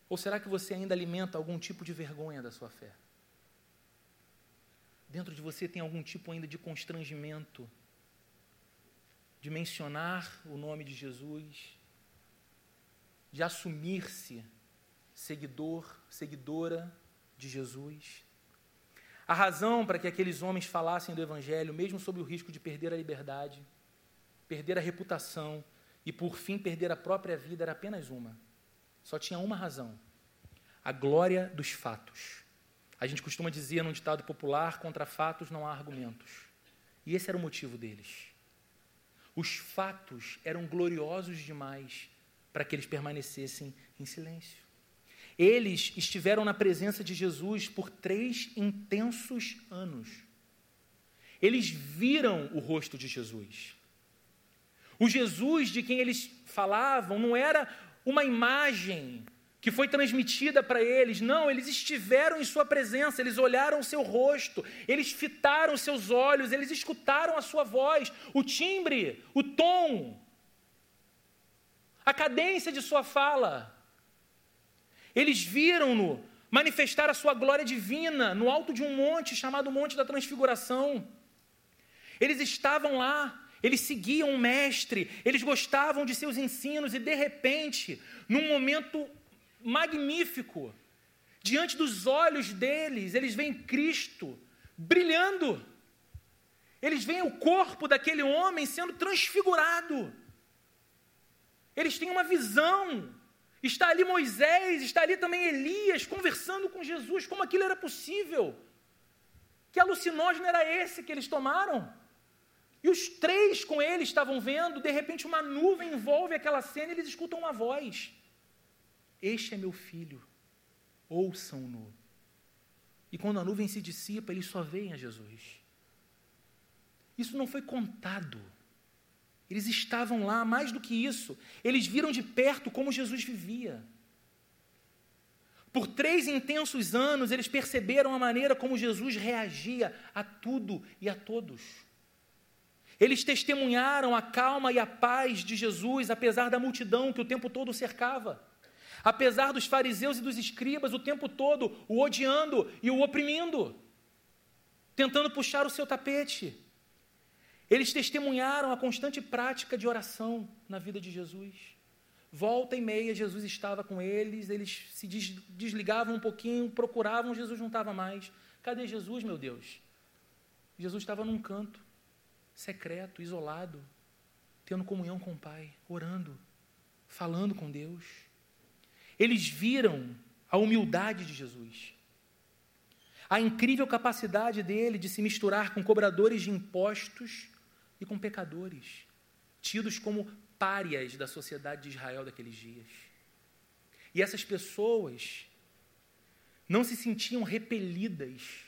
B: Ou será que você ainda alimenta algum tipo de vergonha da sua fé? Dentro de você tem algum tipo ainda de constrangimento de mencionar o nome de Jesus, de assumir-se seguidor, seguidora de Jesus. A razão para que aqueles homens falassem do Evangelho, mesmo sob o risco de perder a liberdade, perder a reputação e, por fim, perder a própria vida, era apenas uma. Só tinha uma razão: a glória dos fatos. A gente costuma dizer num ditado popular: contra fatos não há argumentos. E esse era o motivo deles. Os fatos eram gloriosos demais para que eles permanecessem em silêncio. Eles estiveram na presença de Jesus por três intensos anos. Eles viram o rosto de Jesus. O Jesus de quem eles falavam não era uma imagem que foi transmitida para eles. Não, eles estiveram em Sua presença, eles olharam o seu rosto, eles fitaram seus olhos, eles escutaram a Sua voz, o timbre, o tom, a cadência de Sua fala. Eles viram-no manifestar a Sua glória divina no alto de um monte chamado Monte da Transfiguração. Eles estavam lá, eles seguiam o Mestre, eles gostavam de seus ensinos e, de repente, num momento magnífico. Diante dos olhos deles, eles veem Cristo brilhando. Eles veem o corpo daquele homem sendo transfigurado. Eles têm uma visão. Está ali Moisés, está ali também Elias conversando com Jesus, como aquilo era possível. Que alucinógeno era esse que eles tomaram? E os três com ele estavam vendo, de repente uma nuvem envolve aquela cena e eles escutam uma voz. Este é meu filho, ouçam-no. E quando a nuvem se dissipa, eles só veem a Jesus. Isso não foi contado. Eles estavam lá, mais do que isso, eles viram de perto como Jesus vivia. Por três intensos anos, eles perceberam a maneira como Jesus reagia a tudo e a todos. Eles testemunharam a calma e a paz de Jesus, apesar da multidão que o tempo todo cercava apesar dos fariseus e dos escribas o tempo todo o odiando e o oprimindo, tentando puxar o seu tapete. Eles testemunharam a constante prática de oração na vida de Jesus. Volta e meia, Jesus estava com eles, eles se desligavam um pouquinho, procuravam, Jesus não estava mais. Cadê Jesus, meu Deus? Jesus estava num canto, secreto, isolado, tendo comunhão com o Pai, orando, falando com Deus. Eles viram a humildade de Jesus, a incrível capacidade dele de se misturar com cobradores de impostos e com pecadores, tidos como párias da sociedade de Israel daqueles dias. E essas pessoas não se sentiam repelidas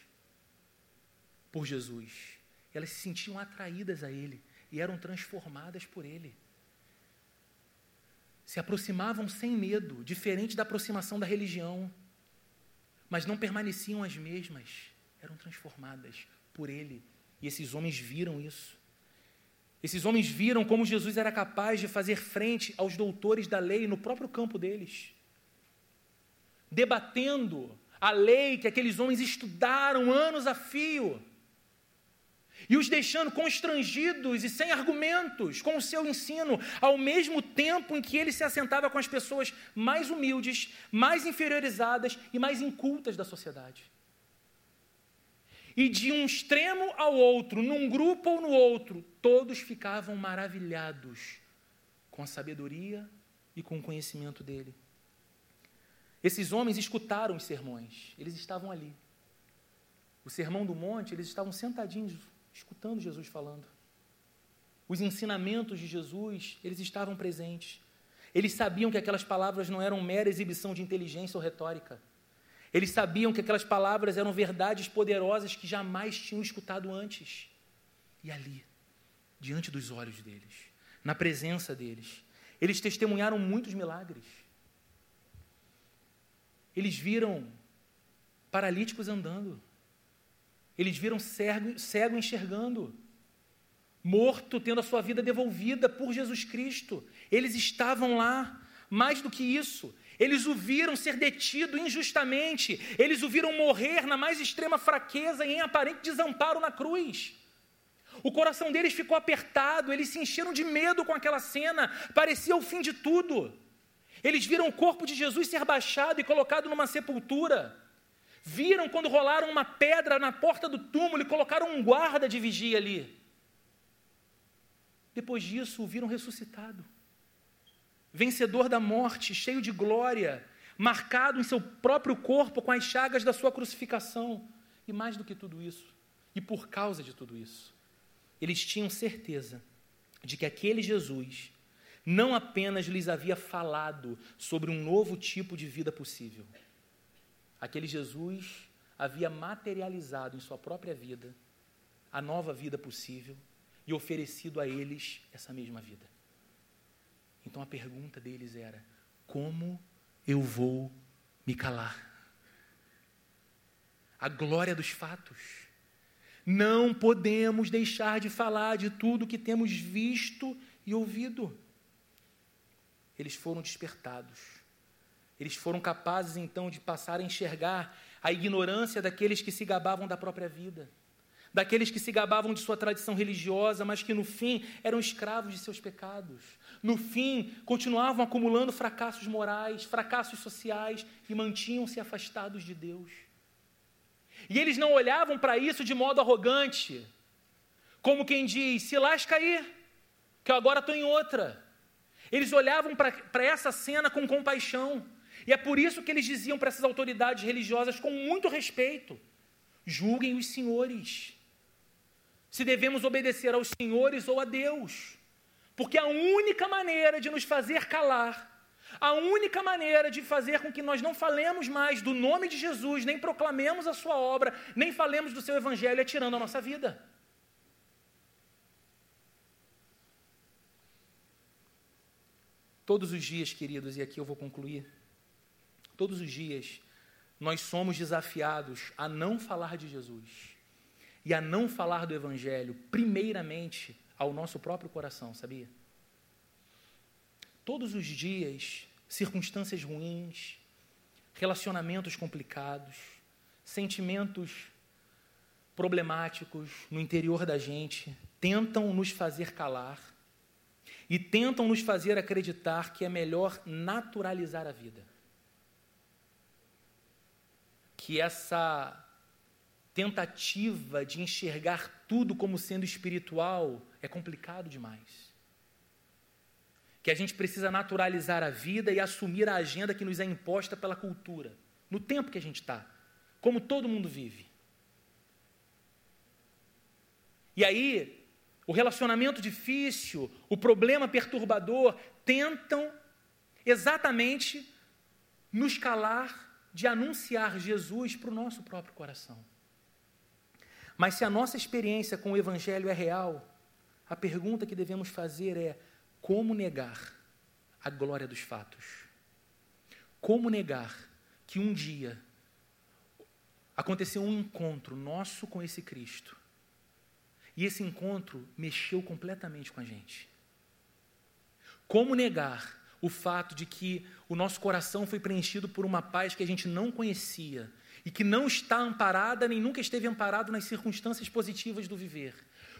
B: por Jesus, elas se sentiam atraídas a Ele e eram transformadas por Ele se aproximavam sem medo, diferente da aproximação da religião, mas não permaneciam as mesmas, eram transformadas por ele. E esses homens viram isso. Esses homens viram como Jesus era capaz de fazer frente aos doutores da lei no próprio campo deles, debatendo a lei que aqueles homens estudaram anos a fio e os deixando constrangidos e sem argumentos com o seu ensino, ao mesmo tempo em que ele se assentava com as pessoas mais humildes, mais inferiorizadas e mais incultas da sociedade. E de um extremo ao outro, num grupo ou no outro, todos ficavam maravilhados com a sabedoria e com o conhecimento dele. Esses homens escutaram os sermões, eles estavam ali. O sermão do monte, eles estavam sentadinhos escutando Jesus falando. Os ensinamentos de Jesus, eles estavam presentes. Eles sabiam que aquelas palavras não eram mera exibição de inteligência ou retórica. Eles sabiam que aquelas palavras eram verdades poderosas que jamais tinham escutado antes. E ali, diante dos olhos deles, na presença deles, eles testemunharam muitos milagres. Eles viram paralíticos andando. Eles viram cego, cego enxergando, morto tendo a sua vida devolvida por Jesus Cristo. Eles estavam lá. Mais do que isso, eles o viram ser detido injustamente, eles o viram morrer na mais extrema fraqueza e em aparente desamparo na cruz. O coração deles ficou apertado, eles se encheram de medo com aquela cena, parecia o fim de tudo. Eles viram o corpo de Jesus ser baixado e colocado numa sepultura. Viram quando rolaram uma pedra na porta do túmulo e colocaram um guarda de vigia ali. Depois disso, o viram ressuscitado, vencedor da morte, cheio de glória, marcado em seu próprio corpo com as chagas da sua crucificação. E mais do que tudo isso, e por causa de tudo isso, eles tinham certeza de que aquele Jesus não apenas lhes havia falado sobre um novo tipo de vida possível, Aquele Jesus havia materializado em sua própria vida a nova vida possível e oferecido a eles essa mesma vida. Então a pergunta deles era: como eu vou me calar? A glória dos fatos. Não podemos deixar de falar de tudo que temos visto e ouvido. Eles foram despertados eles foram capazes então de passar a enxergar a ignorância daqueles que se gabavam da própria vida, daqueles que se gabavam de sua tradição religiosa, mas que no fim eram escravos de seus pecados. No fim, continuavam acumulando fracassos morais, fracassos sociais e mantinham-se afastados de Deus. E eles não olhavam para isso de modo arrogante, como quem diz: se lasca aí, que eu agora estou em outra. Eles olhavam para essa cena com compaixão. E é por isso que eles diziam para essas autoridades religiosas com muito respeito: julguem os senhores. Se devemos obedecer aos senhores ou a Deus. Porque a única maneira de nos fazer calar, a única maneira de fazer com que nós não falemos mais do nome de Jesus, nem proclamemos a sua obra, nem falemos do seu evangelho, é tirando a nossa vida. Todos os dias, queridos, e aqui eu vou concluir, Todos os dias, nós somos desafiados a não falar de Jesus e a não falar do Evangelho, primeiramente, ao nosso próprio coração, sabia? Todos os dias, circunstâncias ruins, relacionamentos complicados, sentimentos problemáticos no interior da gente tentam nos fazer calar e tentam nos fazer acreditar que é melhor naturalizar a vida que essa tentativa de enxergar tudo como sendo espiritual é complicado demais. Que a gente precisa naturalizar a vida e assumir a agenda que nos é imposta pela cultura, no tempo que a gente está, como todo mundo vive. E aí, o relacionamento difícil, o problema perturbador, tentam exatamente nos calar de anunciar Jesus para o nosso próprio coração. Mas se a nossa experiência com o Evangelho é real, a pergunta que devemos fazer é: como negar a glória dos fatos? Como negar que um dia aconteceu um encontro nosso com esse Cristo. E esse encontro mexeu completamente com a gente. Como negar o fato de que o nosso coração foi preenchido por uma paz que a gente não conhecia e que não está amparada nem nunca esteve amparado nas circunstâncias positivas do viver?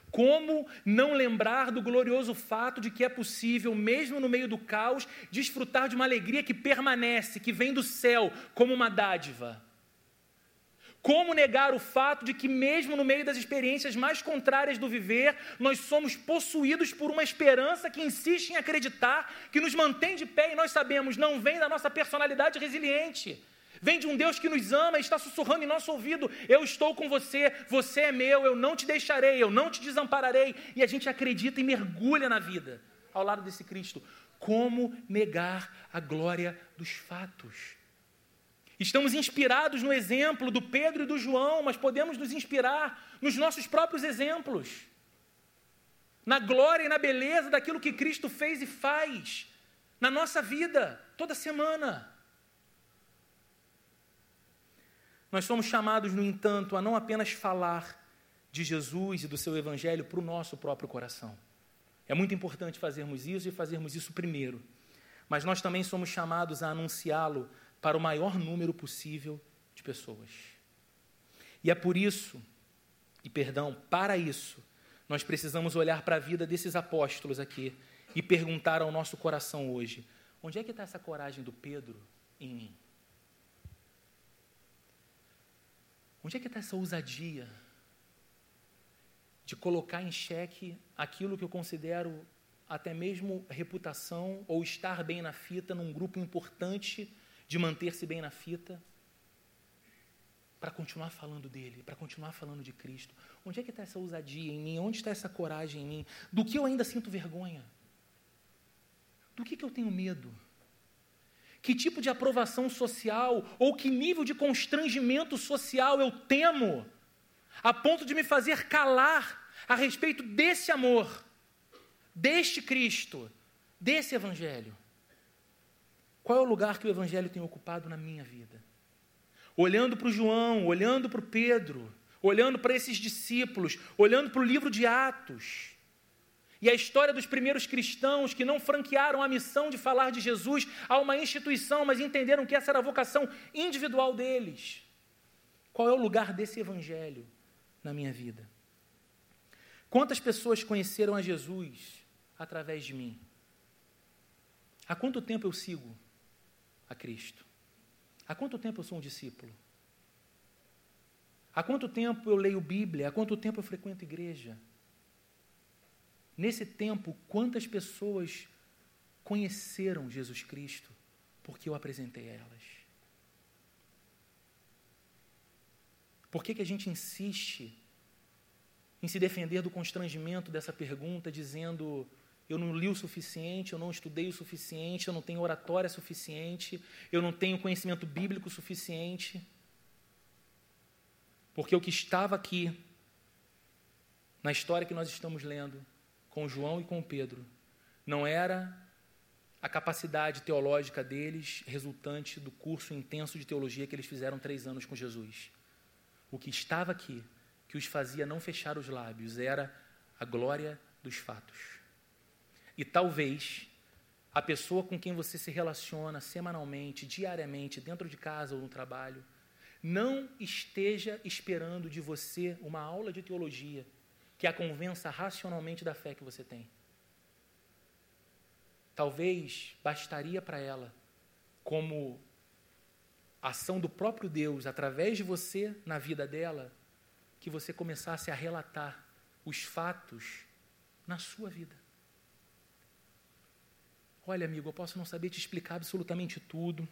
B: Como não lembrar do glorioso fato de que é possível, mesmo no meio do caos, desfrutar de uma alegria que permanece, que vem do céu como uma dádiva? Como negar o fato de que, mesmo no meio das experiências mais contrárias do viver, nós somos possuídos por uma esperança que insiste em acreditar, que nos mantém de pé e nós sabemos, não vem da nossa personalidade resiliente, vem de um Deus que nos ama e está sussurrando em nosso ouvido: Eu estou com você, você é meu, eu não te deixarei, eu não te desampararei. E a gente acredita e mergulha na vida ao lado desse Cristo. Como negar a glória dos fatos? Estamos inspirados no exemplo do Pedro e do João, mas podemos nos inspirar nos nossos próprios exemplos, na glória e na beleza daquilo que Cristo fez e faz na nossa vida, toda semana. Nós somos chamados, no entanto, a não apenas falar de Jesus e do seu Evangelho para o nosso próprio coração. É muito importante fazermos isso e fazermos isso primeiro. Mas nós também somos chamados a anunciá-lo para o maior número possível de pessoas. E é por isso, e perdão, para isso, nós precisamos olhar para a vida desses apóstolos aqui e perguntar ao nosso coração hoje: onde é que está essa coragem do Pedro em mim? Onde é que está essa ousadia de colocar em xeque aquilo que eu considero até mesmo reputação ou estar bem na fita num grupo importante de manter-se bem na fita, para continuar falando dele, para continuar falando de Cristo. Onde é que está essa ousadia em mim? Onde está essa coragem em mim? Do que eu ainda sinto vergonha? Do que, que eu tenho medo? Que tipo de aprovação social ou que nível de constrangimento social eu temo a ponto de me fazer calar a respeito desse amor, deste Cristo, desse Evangelho? Qual é o lugar que o Evangelho tem ocupado na minha vida? Olhando para o João, olhando para o Pedro, olhando para esses discípulos, olhando para o livro de Atos, e a história dos primeiros cristãos que não franquearam a missão de falar de Jesus a uma instituição, mas entenderam que essa era a vocação individual deles. Qual é o lugar desse evangelho na minha vida? Quantas pessoas conheceram a Jesus através de mim? Há quanto tempo eu sigo a Cristo? Há quanto tempo eu sou um discípulo? Há quanto tempo eu leio Bíblia? Há quanto tempo eu frequento igreja? Nesse tempo, quantas pessoas conheceram Jesus Cristo porque eu apresentei a elas? Por que, que a gente insiste em se defender do constrangimento dessa pergunta, dizendo eu não li o suficiente, eu não estudei o suficiente, eu não tenho oratória suficiente, eu não tenho conhecimento bíblico suficiente. Porque o que estava aqui, na história que nós estamos lendo, com João e com Pedro, não era a capacidade teológica deles resultante do curso intenso de teologia que eles fizeram três anos com Jesus. O que estava aqui, que os fazia não fechar os lábios, era a glória dos fatos. E talvez a pessoa com quem você se relaciona semanalmente, diariamente, dentro de casa ou no trabalho, não esteja esperando de você uma aula de teologia que a convença racionalmente da fé que você tem. Talvez bastaria para ela, como ação do próprio Deus através de você na vida dela, que você começasse a relatar os fatos na sua vida. Olha, amigo, eu posso não saber te explicar absolutamente tudo.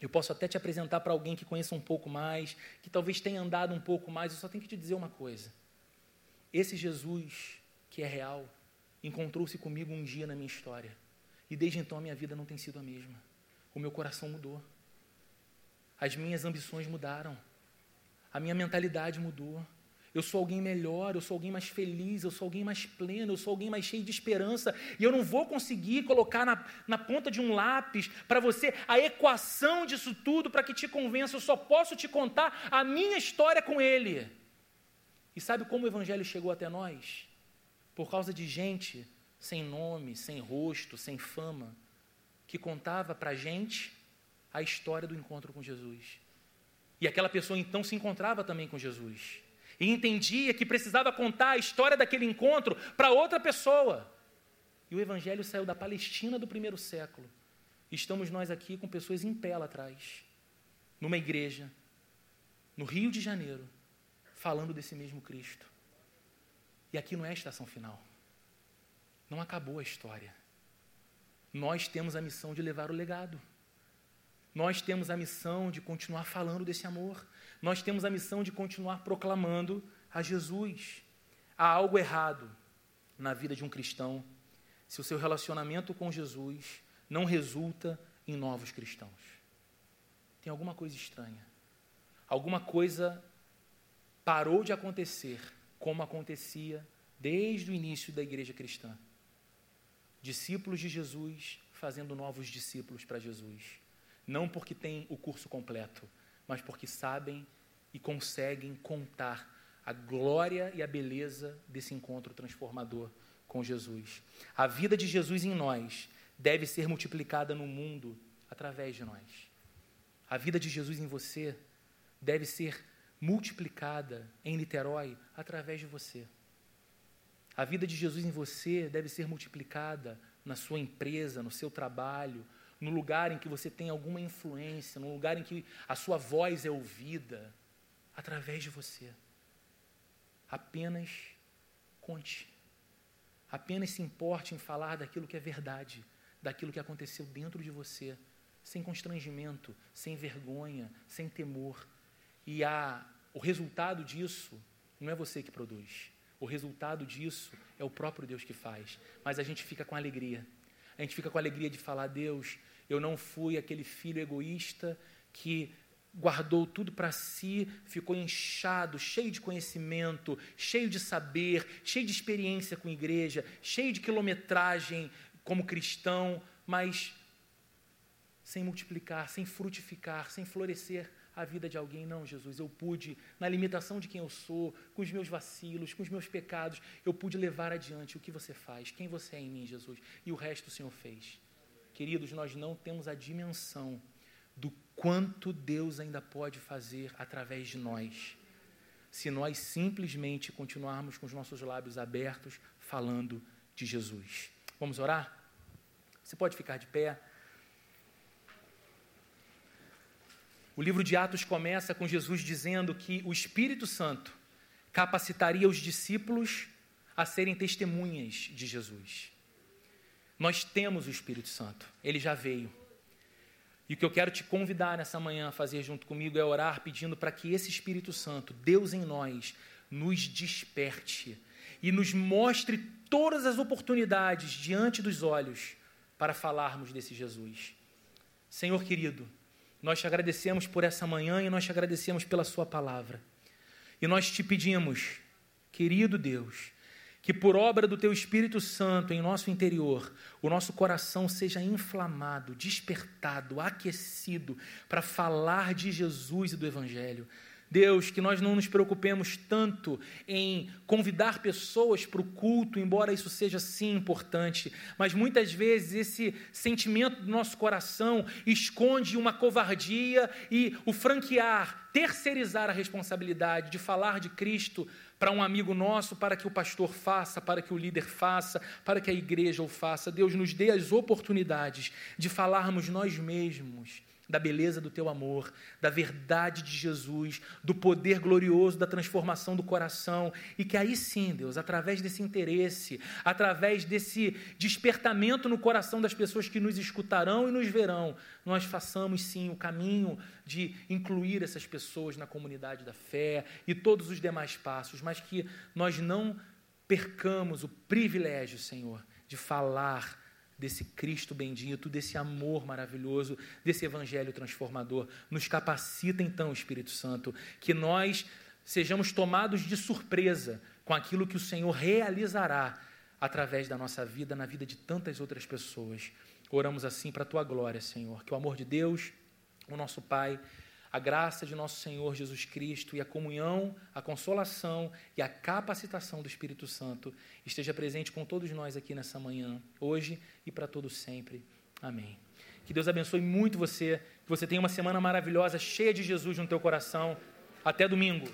B: Eu posso até te apresentar para alguém que conheça um pouco mais, que talvez tenha andado um pouco mais. Eu só tenho que te dizer uma coisa. Esse Jesus, que é real, encontrou-se comigo um dia na minha história. E desde então a minha vida não tem sido a mesma. O meu coração mudou. As minhas ambições mudaram. A minha mentalidade mudou. Eu sou alguém melhor, eu sou alguém mais feliz, eu sou alguém mais pleno, eu sou alguém mais cheio de esperança. E eu não vou conseguir colocar na, na ponta de um lápis para você a equação disso tudo para que te convença. Eu só posso te contar a minha história com Ele. E sabe como o Evangelho chegou até nós? Por causa de gente sem nome, sem rosto, sem fama, que contava para a gente a história do encontro com Jesus. E aquela pessoa então se encontrava também com Jesus. E entendia que precisava contar a história daquele encontro para outra pessoa. E o Evangelho saiu da Palestina do primeiro século. Estamos nós aqui com pessoas em pé lá atrás, numa igreja, no Rio de Janeiro, falando desse mesmo Cristo. E aqui não é a estação final. Não acabou a história. Nós temos a missão de levar o legado. Nós temos a missão de continuar falando desse amor. Nós temos a missão de continuar proclamando a Jesus. Há algo errado na vida de um cristão se o seu relacionamento com Jesus não resulta em novos cristãos. Tem alguma coisa estranha. Alguma coisa parou de acontecer como acontecia desde o início da igreja cristã. Discípulos de Jesus fazendo novos discípulos para Jesus. Não porque têm o curso completo, mas porque sabem e conseguem contar a glória e a beleza desse encontro transformador com Jesus. A vida de Jesus em nós deve ser multiplicada no mundo através de nós. A vida de Jesus em você deve ser multiplicada em Niterói através de você. A vida de Jesus em você deve ser multiplicada na sua empresa, no seu trabalho, no lugar em que você tem alguma influência, no lugar em que a sua voz é ouvida, através de você. Apenas conte. Apenas se importe em falar daquilo que é verdade, daquilo que aconteceu dentro de você, sem constrangimento, sem vergonha, sem temor. E a, o resultado disso não é você que produz. O resultado disso é o próprio Deus que faz. Mas a gente fica com alegria. A gente fica com alegria de falar: Deus, eu não fui aquele filho egoísta que guardou tudo para si, ficou inchado, cheio de conhecimento, cheio de saber, cheio de experiência com igreja, cheio de quilometragem como cristão, mas sem multiplicar, sem frutificar, sem florescer a vida de alguém. Não, Jesus, eu pude, na limitação de quem eu sou, com os meus vacilos, com os meus pecados, eu pude levar adiante o que você faz, quem você é em mim, Jesus, e o resto o Senhor fez. Queridos, nós não temos a dimensão do quanto Deus ainda pode fazer através de nós, se nós simplesmente continuarmos com os nossos lábios abertos falando de Jesus. Vamos orar? Você pode ficar de pé. O livro de Atos começa com Jesus dizendo que o Espírito Santo capacitaria os discípulos a serem testemunhas de Jesus. Nós temos o Espírito Santo, ele já veio. E o que eu quero te convidar nessa manhã a fazer junto comigo é orar pedindo para que esse Espírito Santo, Deus em nós, nos desperte e nos mostre todas as oportunidades diante dos olhos para falarmos desse Jesus. Senhor querido, nós te agradecemos por essa manhã e nós te agradecemos pela Sua palavra. E nós te pedimos, querido Deus, que por obra do teu Espírito Santo em nosso interior, o nosso coração seja inflamado, despertado, aquecido para falar de Jesus e do Evangelho. Deus, que nós não nos preocupemos tanto em convidar pessoas para o culto, embora isso seja sim importante, mas muitas vezes esse sentimento do nosso coração esconde uma covardia e o franquear, terceirizar a responsabilidade de falar de Cristo para um amigo nosso, para que o pastor faça, para que o líder faça, para que a igreja o faça. Deus nos dê as oportunidades de falarmos nós mesmos da beleza do teu amor, da verdade de Jesus, do poder glorioso da transformação do coração, e que aí sim, Deus, através desse interesse, através desse despertamento no coração das pessoas que nos escutarão e nos verão, nós façamos sim o caminho de incluir essas pessoas na comunidade da fé e todos os demais passos, mas que nós não percamos o privilégio, Senhor, de falar desse Cristo bendito, desse amor maravilhoso, desse evangelho transformador. Nos capacita então, Espírito Santo, que nós sejamos tomados de surpresa com aquilo que o Senhor realizará através da nossa vida, na vida de tantas outras pessoas. Oramos assim para a tua glória, Senhor. Que o amor de Deus, o nosso Pai, a graça de nosso Senhor Jesus Cristo e a comunhão, a consolação e a capacitação do Espírito Santo esteja presente com todos nós aqui nessa manhã, hoje e para todo sempre. Amém. Que Deus abençoe muito você, que você tenha uma semana maravilhosa, cheia de Jesus no teu coração. Até domingo.